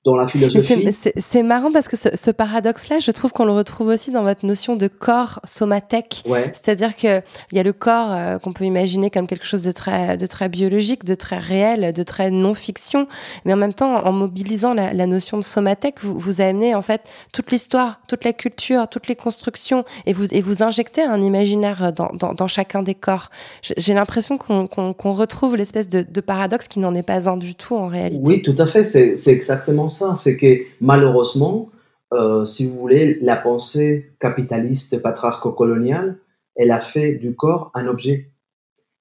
dans la philosophie. C'est marrant parce que ce, ce paradoxe-là, je trouve qu'on le retrouve aussi dans votre notion de corps somatèque. Ouais. C'est-à-dire que il y a le corps euh, qu'on peut imaginer comme quelque chose de très, de très biologique, de très réel, de très non-fiction, mais en même temps, en mobilisant la, la notion de somatèque, vous, vous amenez en fait toute l'histoire, toute la culture, toutes les constructions, et vous, et vous injectez un imaginaire dans, dans, dans chacun des corps. J'ai l'impression qu'on qu qu retrouve l'espèce de, de paradoxe qui n'en est pas un du tout en réalité. Oui, tout à fait. C'est exactement ça, c'est que malheureusement, euh, si vous voulez, la pensée capitaliste patriarco-coloniale, elle a fait du corps un objet.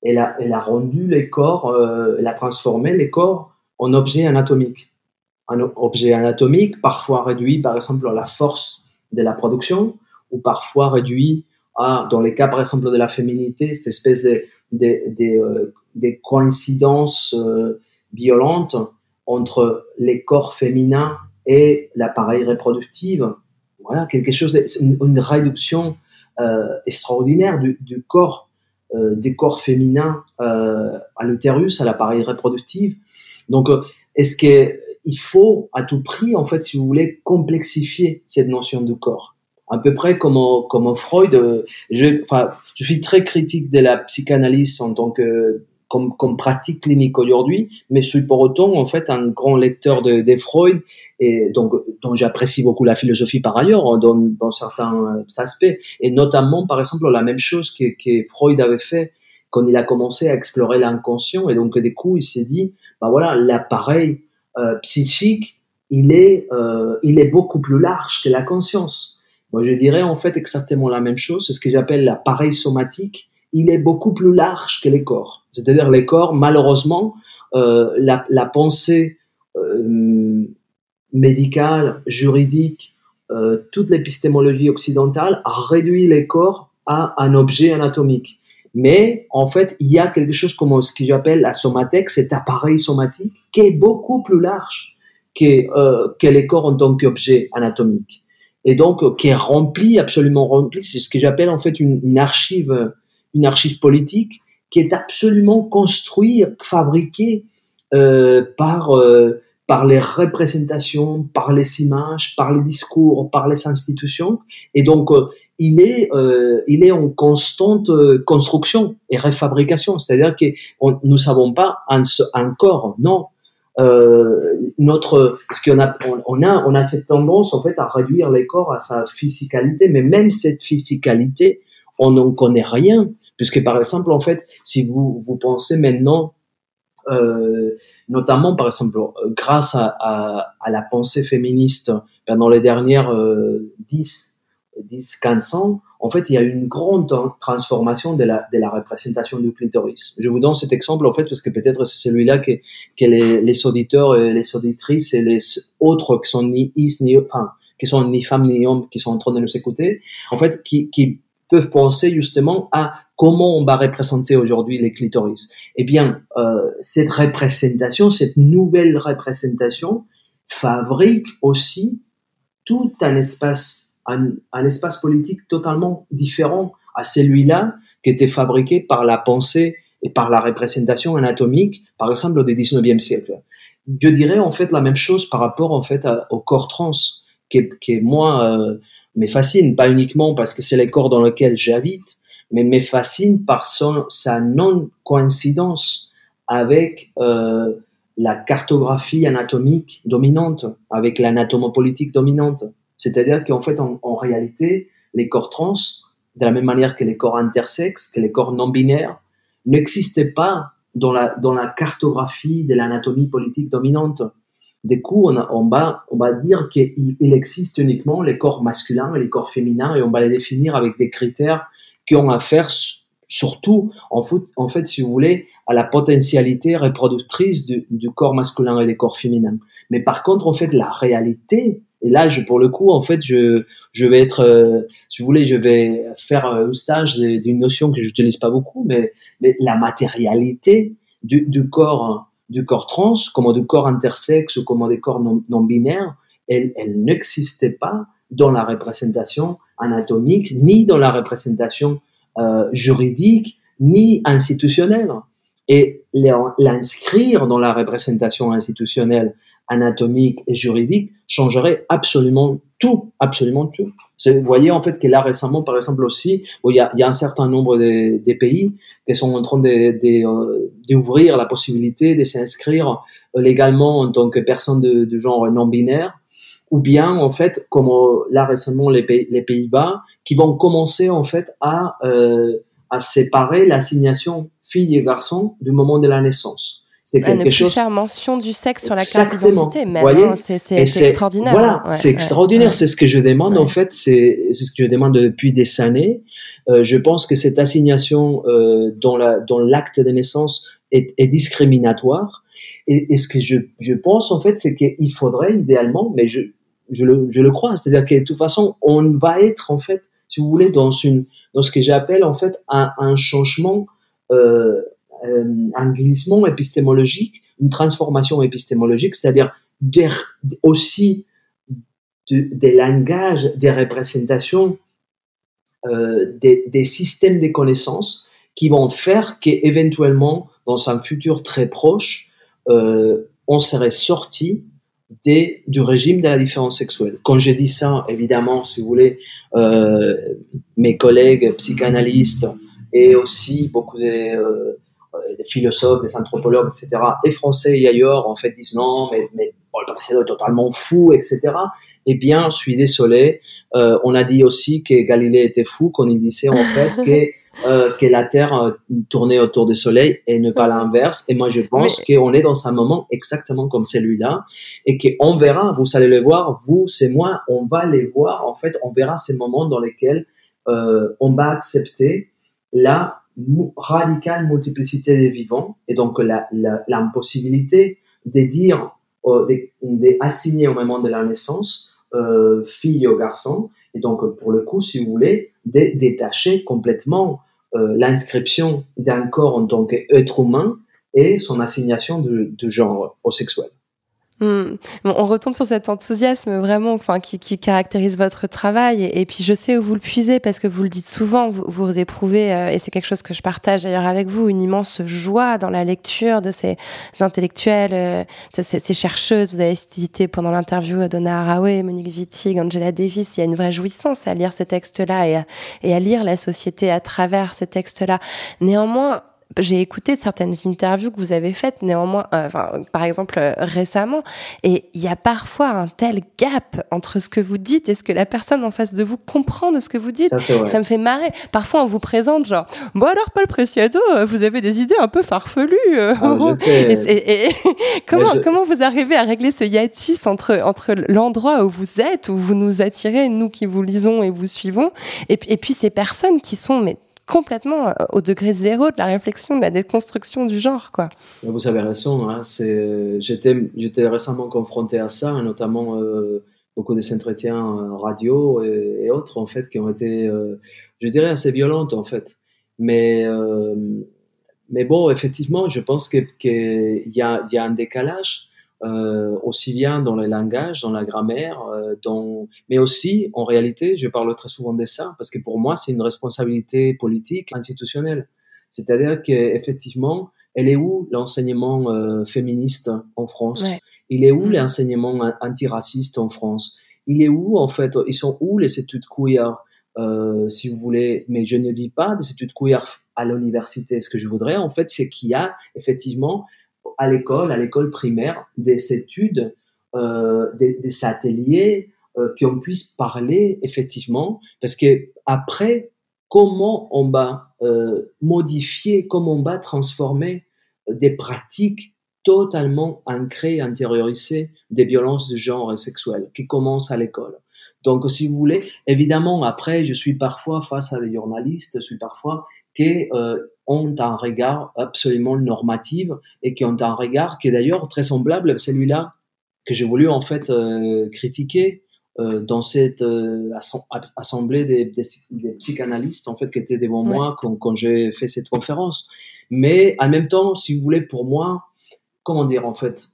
Elle a, elle a rendu les corps, euh, elle a transformé les corps en objets anatomiques. Un objet anatomique, parfois réduit par exemple à la force de la production, ou parfois réduit à, dans les cas par exemple de la féminité, cette espèce de, de, de, euh, de coïncidences euh, violentes entre les corps féminins et l'appareil reproductif. Voilà, quelque chose, une, réduction euh, extraordinaire du, corps, euh, des corps féminins euh, à l'utérus, à l'appareil reproductif. Donc, est-ce qu'il faut à tout prix, en fait, si vous voulez, complexifier cette notion du corps? À peu près comme, comme Freud, je suis très critique de la psychanalyse en tant que comme, comme pratique clinique aujourd'hui, mais je suis pour autant en fait un grand lecteur de, de Freud et donc dont j'apprécie beaucoup la philosophie par ailleurs dans, dans certains aspects et notamment par exemple la même chose que, que Freud avait fait quand il a commencé à explorer l'inconscient et donc du coup il s'est dit bah voilà l'appareil euh, psychique il est euh, il est beaucoup plus large que la conscience. Moi je dirais en fait exactement la même chose, c'est ce que j'appelle l'appareil somatique il est beaucoup plus large que les corps. C'est-à-dire les corps, malheureusement, euh, la, pensée euh, médicale, juridique, euh, toute l'épistémologie occidentale a réduit les corps à un objet anatomique. Mais en fait, il y a quelque chose comme ce que j'appelle la somathèque, cet appareil somatique, qui est beaucoup plus large que, les corps en tant qu'objet anatomique. Et donc, qui est rempli, absolument rempli, c'est ce que j'appelle en fait une, archive, une archive politique qui est absolument construite, fabriquée euh, par, euh, par les représentations, par les images, par les discours, par les institutions. Et donc, euh, il est, euh, il est en constante euh, construction et refabrication. C'est-à-dire que nous savons pas un, corps, non. Euh, notre, parce qu'on a, on, on, a, on a cette tendance en fait à réduire les corps à sa physicalité, mais même cette physicalité, on n'en connaît rien, puisque par exemple en fait, si vous vous pensez maintenant, euh, notamment par exemple grâce à, la pensée féministe pendant les dernières euh, 10 10, 15 ans, en fait, il y a une grande transformation de la, représentation du clitoris. Je vous donne cet exemple, en fait, parce que peut-être c'est celui-là que, les, auditeurs et les auditrices et les autres qui sont ni is, ni, enfin, qui sont ni femmes ni hommes, qui sont en train de nous écouter, en fait, qui peuvent penser justement à comment on va représenter aujourd'hui les clitoris. Eh bien, euh, cette représentation, cette nouvelle représentation fabrique aussi tout un espace un, espace politique totalement différent à celui-là qui était fabriqué par la pensée et par la représentation anatomique, par exemple, du 19e siècle. Je dirais en fait la même chose par rapport en fait au corps trans, qui, qui moi euh, me fascine, pas uniquement parce que c'est les corps dans lesquels j'habite, mais me fascine par son, sa non-coïncidence avec euh, la cartographie anatomique dominante, avec l'anatomopolitique dominante. C'est-à-dire qu'en fait, en, réalité, les corps trans, de la même manière que les corps intersexes, que les corps non binaires, n'existaient pas dans la, dans la cartographie de l'anatomie politique dominante. Du coup, on, va, on va dire qu'il il existe uniquement les corps masculins et les corps féminins et on va les définir avec des critères qui ont affaire surtout, en fait, si vous voulez, à la potentialité reproductrice du, corps masculin et des corps féminins. Mais par contre, en fait, la réalité et là, pour le coup, en fait, je, vais être, euh, si vous voulez, je vais faire un stage d'une notion que j'utilise pas beaucoup, mais, la matérialité du, corps, du corps trans, comme du corps intersexe ou comme des corps non, non binaires, elle, elle n'existait pas dans la représentation anatomique, ni dans la représentation euh, juridique, ni institutionnelle. Et l'inscrire dans la représentation institutionnelle anatomique et juridique changerait absolument tout, absolument tout. Vous voyez en fait que là récemment, par exemple aussi, il y a, y a un certain nombre de, pays qui sont en train d'ouvrir de, de, la possibilité de s'inscrire légalement en tant que personne de, genre non binaire, ou bien en fait, comme là récemment les, pays, les Pays-Bas, qui vont commencer en fait à, euh, à séparer l'assignation fille et garçon du moment de la naissance c'est quelque ne plus chose. faire mention du sexe sur la carte d'identité, même. Hein, c'est extraordinaire. Voilà, ouais, c'est extraordinaire. Ouais. C'est ce que je demande en fait. C'est ce que je demande depuis des années. Euh, je pense que cette assignation euh, dans la dans l'acte de naissance est, est discriminatoire. Et, et, ce que je, je pense en fait, c'est qu'il faudrait idéalement, mais je je le, crois, c'est-à-dire que de toute façon, on va être en fait, si vous voulez, dans ce que j'appelle en fait un, changement euh, euh, un glissement épistémologique, une transformation épistémologique, c'est-à-dire aussi de, des langages, des représentations, euh, des, systèmes de connaissances qui vont faire qu'éventuellement, dans un futur très proche, on serait sorti du régime de la différence sexuelle. Quand je dis ça, évidemment, si vous voulez, euh, mes collègues psychanalystes et aussi beaucoup de euh, des philosophes, des anthropologues, etc., et français et ailleurs, en fait, disent non, mais, mais bon, le est totalement fou, etc. Eh bien, je suis désolé. Euh, on a dit aussi que Galilée était fou quand il disait en fait que, euh, que la Terre euh, tournait autour du Soleil et ne pas l'inverse. Et moi, je pense mais... qu'on est dans un moment exactement comme celui-là et qu'on verra, vous allez le voir, vous, c'est moi, on va les voir. En fait, on verra ces moments dans lesquels euh, on va accepter la radicale multiplicité des vivants et donc l'impossibilité de dire, d'assigner au moment de la naissance fille ou garçon. Et donc, pour le coup, si vous voulez, détacher complètement l'inscription d'un corps en tant qu'être humain et son assignation de, de genre au sexuel. Hmm. on retombe sur cet enthousiasme vraiment, enfin, qui, caractérise votre travail. Et, puis, je sais où vous le puisez parce que vous le dites souvent. Vous, vous éprouvez, euh, et c'est quelque chose que je partage d'ailleurs avec vous, une immense joie dans la lecture de ces intellectuels, euh, ces, chercheuses. Vous avez cité pendant l'interview Donna Haraway, Monique Wittig, Angela Davis. Il y a une vraie jouissance à lire ces textes-là et, et à lire la société à travers ces textes-là. Néanmoins, j'ai écouté certaines interviews que vous avez faites néanmoins, euh, enfin, par exemple euh, récemment, et il y a parfois un tel gap entre ce que vous dites et ce que la personne en face de vous comprend de ce que vous dites. Ça, me fait marrer. Parfois, on vous présente genre, bon alors Paul Preciado, euh, vous avez des idées un peu farfelues. Ah, (laughs) et, (laughs) comment comment vous arrivez à régler ce hiatus entre entre l'endroit où vous êtes, où vous nous attirez, nous qui vous lisons et vous suivons, et, et puis ces personnes qui sont mais complètement euh, au degré zéro de la réflexion, de la déconstruction du genre. Quoi. Vous avez raison. Hein, j'étais, récemment confronté à ça, notamment euh, beaucoup des entretiens radio et, autres, en fait, qui ont été, euh, je dirais, assez violentes, en fait. Mais, mais bon, effectivement, je pense qu'il y, a, y a un décalage euh, aussi bien dans le langage, dans la grammaire, euh, dans... mais aussi, en réalité, je parle très souvent de ça, parce que pour moi, c'est une responsabilité politique, institutionnelle. C'est-à-dire qu'effectivement, elle est où l'enseignement euh, féministe en France? Il est où mm. l'enseignement antiraciste en France? Il est où, en fait, ils sont où les études queer? Si vous voulez, mais je ne dis pas des études queer à l'université. Ce que je voudrais, en fait, c'est qu'il y a effectivement à l'école, à l'école primaire, des études, euh, des, ateliers euh, qu'on puisse parler effectivement, parce que après, comment on va euh, modifier, comment on va transformer des pratiques totalement ancrées, intériorisées des violences de genre et sexuelles qui commencent à l'école. Donc, si vous voulez, évidemment, après, je suis parfois face à des journalistes, je suis parfois qui euh, ont un regard absolument normatif et qui ont un regard qui est d'ailleurs très semblable à celui-là que j'ai voulu en fait euh, critiquer euh, dans cette euh, assemblée des, des, psychanalystes en fait qui étaient devant moi quand, quand j'ai fait cette conférence. Mais en même temps, si vous voulez, pour moi, comment dire en fait,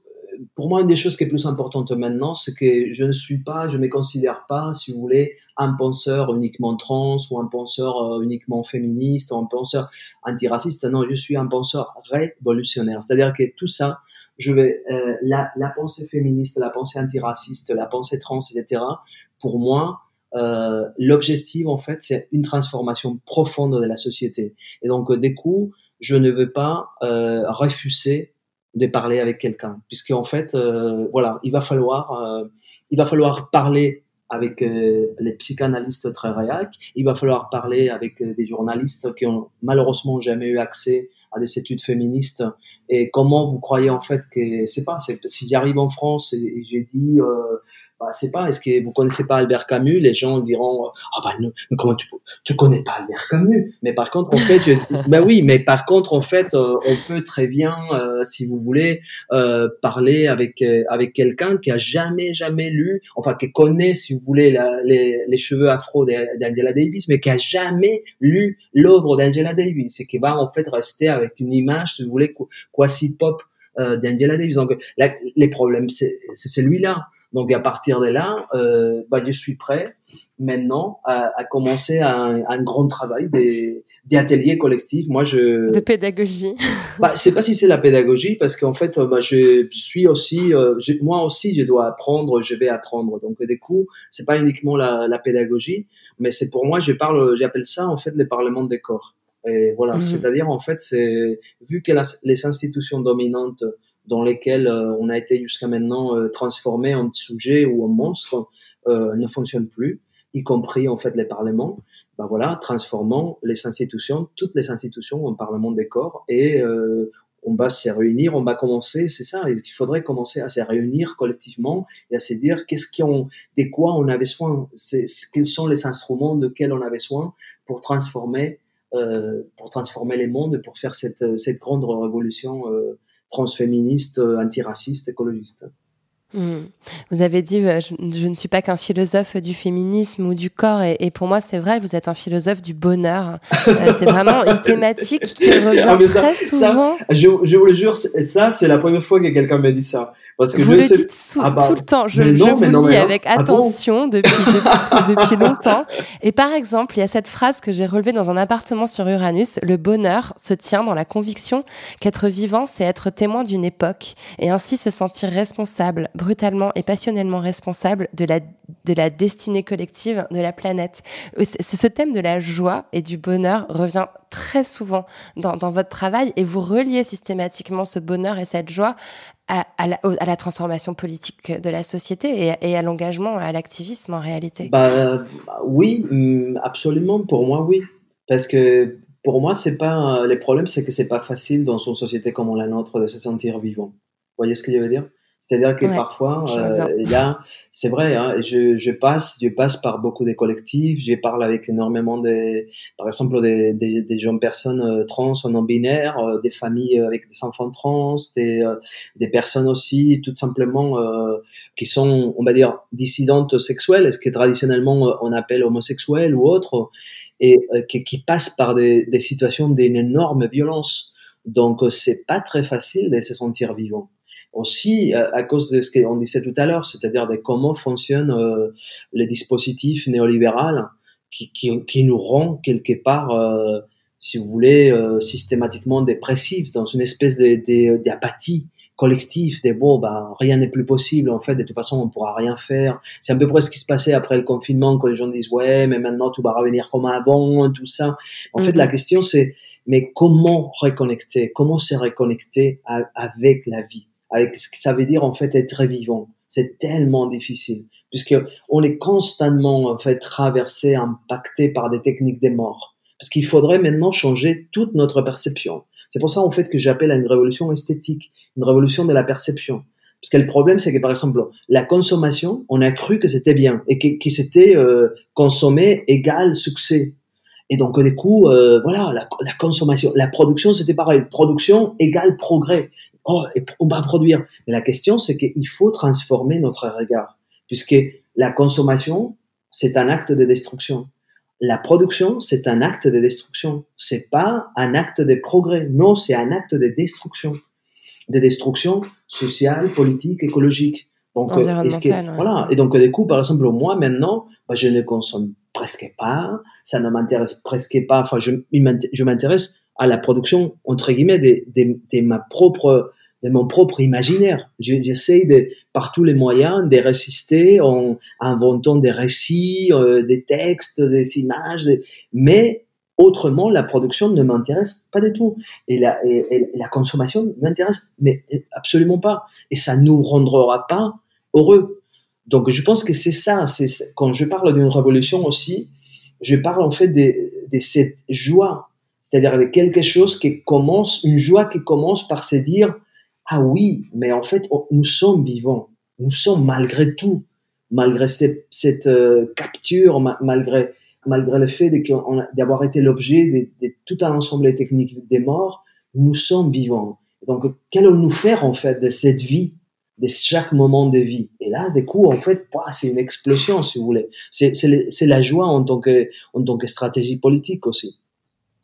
pour moi, une des choses qui est plus importante maintenant, c'est que je ne suis pas, je ne me considère pas, si vous voulez, un penseur uniquement trans ou un penseur euh, uniquement féministe ou un penseur antiraciste. Non, je suis un penseur révolutionnaire. C'est-à-dire que tout ça, je vais, euh, la, pensée féministe, la pensée antiraciste, la pensée trans, etc. Pour moi, euh, l'objectif, en fait, c'est une transformation profonde de la société. Et donc, du coup, je ne veux pas refuser de parler avec quelqu'un, puisqu'en fait, euh, voilà, il va falloir, euh, il va falloir parler avec euh, les psychanalystes très réac, il va falloir parler avec des journalistes qui ont malheureusement jamais eu accès à des études féministes. Et comment vous croyez en fait que c'est pas, si j'arrive en France et, j'ai dit bah, c'est pas, est-ce que vous connaissez pas Albert Camus? Les gens diront, ah bah non, mais comment tu, tu connais pas Albert Camus? Mais par contre, en fait, je, (laughs) bah oui, mais par contre, en fait, euh, on peut très bien, euh, si vous voulez, euh, parler avec avec quelqu'un qui a jamais jamais lu, enfin qui connaît, si vous voulez, la, les, les cheveux afro d'Angela Davis, mais qui a jamais lu l'œuvre d'Angela Davis et qui va en fait rester avec une image, si vous voulez, quasi pop d'Angela Davis. Donc, les problèmes, c'est celui-là. Donc à partir de là, euh, bah, je suis prêt maintenant à, à commencer un, un, grand travail des, des, ateliers collectifs. Moi, je de pédagogie. (laughs) bah, je sais pas si c'est la pédagogie parce qu'en fait, bah, je suis aussi, euh, moi aussi, je dois apprendre, je vais apprendre. Donc du coup, c'est pas uniquement la, la pédagogie, mais c'est pour moi, je parle, j'appelle ça en fait les parlements des corps. Et voilà, mmh. c'est-à-dire en fait, c'est vu que les institutions dominantes dans lesquels euh, on a été jusqu'à maintenant euh, transformé en sujet ou en monstre euh, ne fonctionnent plus, y compris en fait les parlements. Ben voilà, transformant les institutions, toutes les institutions en parlement des corps et on va se réunir, on va commencer, c'est ça, il faudrait commencer à se réunir collectivement et à se dire qu'est-ce qui ont, de quoi on avait soin, quels sont les instruments de quels on avait soin pour transformer, euh, pour transformer les mondes, pour faire cette, cette grande révolution euh, transféministe, euh, antiraciste, écologiste. Hmm. Vous avez dit, euh, je, ne suis pas qu'un philosophe du féminisme ou du corps, et, pour moi, c'est vrai, vous êtes un philosophe du bonheur. Euh, c'est vraiment une thématique qui (laughs) revient ah, très souvent. je, je, vous le jure, ça, c'est la première fois que quelqu'un me dit ça. Parce que vous le dites ah bah, tout le temps. Je, je vous lis avec ah attention depuis, (laughs) depuis, depuis longtemps. Et par exemple, il y a cette phrase que j'ai relevée dans un appartement sur Uranus. Le bonheur se tient dans la conviction qu'être vivant, c'est être témoin d'une époque et ainsi se sentir responsable, brutalement et passionnellement responsable de la, de la destinée collective de la planète. Ce thème de la joie et du bonheur revient très souvent dans, votre travail et vous reliez systématiquement ce bonheur et cette joie à, la, transformation politique de la société et, à l'engagement, à l'activisme en réalité bah, Oui, mm, absolument. Pour moi, oui. Parce que pour moi, c'est pas les problèmes, c'est que c'est pas facile dans une société comme la nôtre de se sentir vivant. Vous voyez ce que je veux dire? C'est-à-dire que parfois, euh, là, c'est vrai, hein, je, je, passe, je passe par beaucoup de collectifs, je parle avec énormément de, par exemple, des, des, des jeunes personnes euh, trans ou non binaires, euh, des familles avec des enfants trans, des, des personnes aussi, tout simplement, qui sont, on va dire, dissidentes sexuelles, ce que traditionnellement on appelle homosexuels ou autres, et qui, qui passent par des, des situations d'une énorme violence. Donc, c'est pas très facile de se sentir vivant aussi euh, à, cause de ce qu'on disait tout à l'heure, c'est-à-dire de comment fonctionne euh, le dispositif néolibéral qui, qui, qui, nous rend quelque part, euh, si vous voulez, euh, systématiquement dépressifs, dans une espèce d'apathie collective, des bon, bah, rien n'est plus possible, en fait, de toute façon, on pourra rien faire. C'est un peu près ce qui se passait après le confinement, quand les gens disent, ouais, mais maintenant, tout va revenir comme avant, tout ça. En fait, la mm-hmm. question, c'est, mais comment reconnecter, comment se reconnecter avec la vie? Avec ce que ça veut dire en fait être vivant. C'est tellement difficile puisque on est constamment en fait traversé, impacté par des techniques des morts. Parce qu'il faudrait maintenant changer toute notre perception. C'est pour ça en fait que j'appelle à une révolution esthétique, une révolution de la perception. Parce que le problème, c'est que par exemple, la consommation, on a cru que c'était bien et que, que c'était euh, consommer égal succès. Et donc, du coup, euh, voilà, la, la, consommation, la production, c'était pareil. Production égale progrès oh, on va produire. Mais la question, c'est qu'il faut transformer notre regard, puisque la consommation, c'est un acte de destruction. La production, c'est un acte de destruction. C'est pas un acte de progrès. Non, c'est un acte de destruction. De destruction sociale, politique, écologique. Donc, euh, voilà. Et donc, du coup, par exemple, moi, maintenant, bah, je ne consomme presque pas. Ça ne m'intéresse presque pas. Enfin, je, je m'intéresse à la production, entre guillemets, de, de ma propre de mon propre imaginaire. J'essaie de, par tous les moyens de résister en inventant des récits, euh, des textes, des images, mais autrement, la production ne m'intéresse pas du tout. Et la, la consommation m'intéresse, mais absolument pas. Et ça nous rendra pas heureux. Donc, je pense que c'est ça. C'est quand je parle d'une révolution aussi, je parle en fait de, de cette joie, c'est-à-dire de quelque chose qui commence, une joie qui commence par se dire ah oui, mais en fait, nous sommes vivants. Nous sommes malgré tout, malgré cette, euh, capture, malgré, malgré le fait d'avoir été l'objet de, tout un ensemble de techniques des morts, nous sommes vivants. Donc, qu'allons-nous faire en fait de cette vie, de chaque moment de vie? Et là, du coup, en fait, c'est une explosion, si vous voulez. C'est la joie en tant que stratégie politique aussi.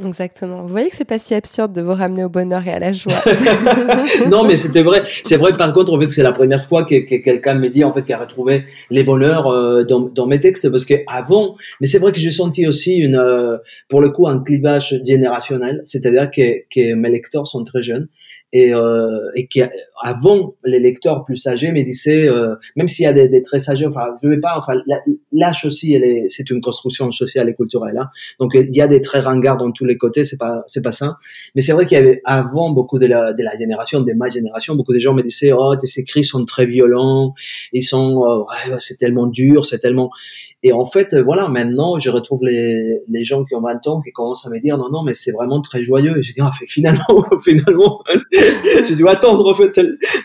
Exactement. Vous voyez que c'est pas si absurde de vous ramener au bonheur et à la joie. (laughs) (laughs) non, mais c'était vrai. C'est vrai que par contre, en fait, c'est la première fois que, quelqu'un me dit en fait qu'il a retrouvé les bonheurs euh, dans, dans, mes textes parce que avant, mais c'est vrai que j'ai senti aussi une, euh, pour le coup, un clivage générationnel, c'est-à-dire que, que mes lecteurs sont très jeunes et, euh, et qui avant les lecteurs plus âgés me disaient euh, même s'il y a des, des, très âgés enfin je vais pas enfin l'âge aussi elle est c'est une construction sociale et culturelle hein. donc il y a des très ringards dans tous les côtés c'est pas c'est pas ça mais c'est vrai qu'il y avait avant beaucoup de la de la génération de ma génération beaucoup de gens me disaient oh tes écrits sont très violents ils sont euh, ouais, c'est tellement dur c'est tellement et en fait, voilà, maintenant, je retrouve les, les gens qui ont 20 ans qui commencent à me dire non, non, mais c'est vraiment très joyeux. Et je dis, ah, finalement, (laughs) finalement, (laughs) j'ai dû attendre en fait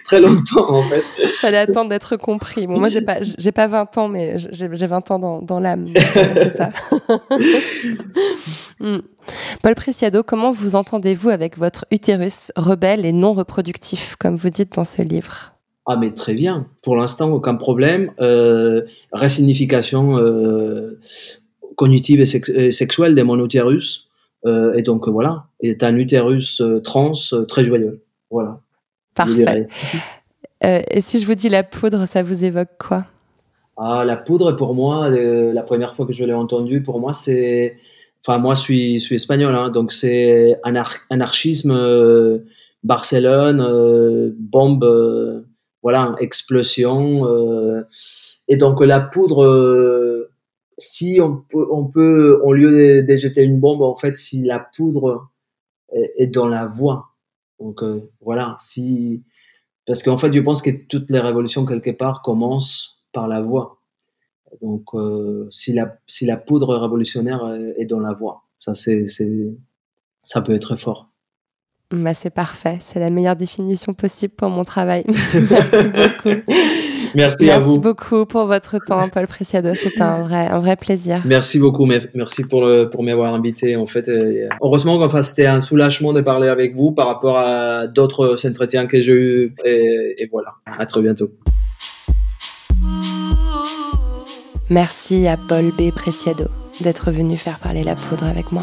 très longtemps en fait. Fallait attendre d'être compris. Bon, moi, j'ai pas, j'ai pas 20 ans, mais j'ai 20 ans dans, dans l'âme. c'est ça. Hmm. (laughs) Paul Preciado, comment vous entendez-vous avec votre utérus rebelle et non reproductif, comme vous dites dans ce livre? Ah, mais très bien. Pour l'instant, aucun problème. Euh, résignification euh, cognitive et, sexuelle de mon utérus. Euh, et donc, voilà. est un utérus euh, trans très joyeux. Voilà. Parfait. et si je vous dis la poudre, ça vous évoque quoi? Ah, La poudre, pour moi, la première fois que je l'ai entendu, pour moi, c'est. Enfin, moi, je suis, suis espagnol, hein, donc c'est anarchisme. Barcelone, bombe voilà, explosion. Euh, et donc la poudre, euh, si on peut, on peut, au lieu de, jeter une bombe, en fait, si la poudre est, dans la voie. Donc euh, voilà, si parce qu'en fait, je pense que toutes les révolutions quelque part commencent par la voix. Donc si la si la poudre révolutionnaire est, dans la voix, ça c'est ça peut être fort. Bah, c'est parfait, c'est la meilleure définition possible pour mon travail. (laughs) Merci beaucoup. (laughs) Merci, à vous. Merci beaucoup pour votre temps, Paul Preciado. C'était un vrai, un vrai plaisir. Merci beaucoup. Merci pour, pour m'avoir invité. En fait, heureusement, enfin, c'était un soulagement de parler avec vous par rapport à d'autres entretiens que j'ai eu. Et, et voilà. À très bientôt. Merci à Paul B. Preciado d'être venu faire parler la poudre avec moi.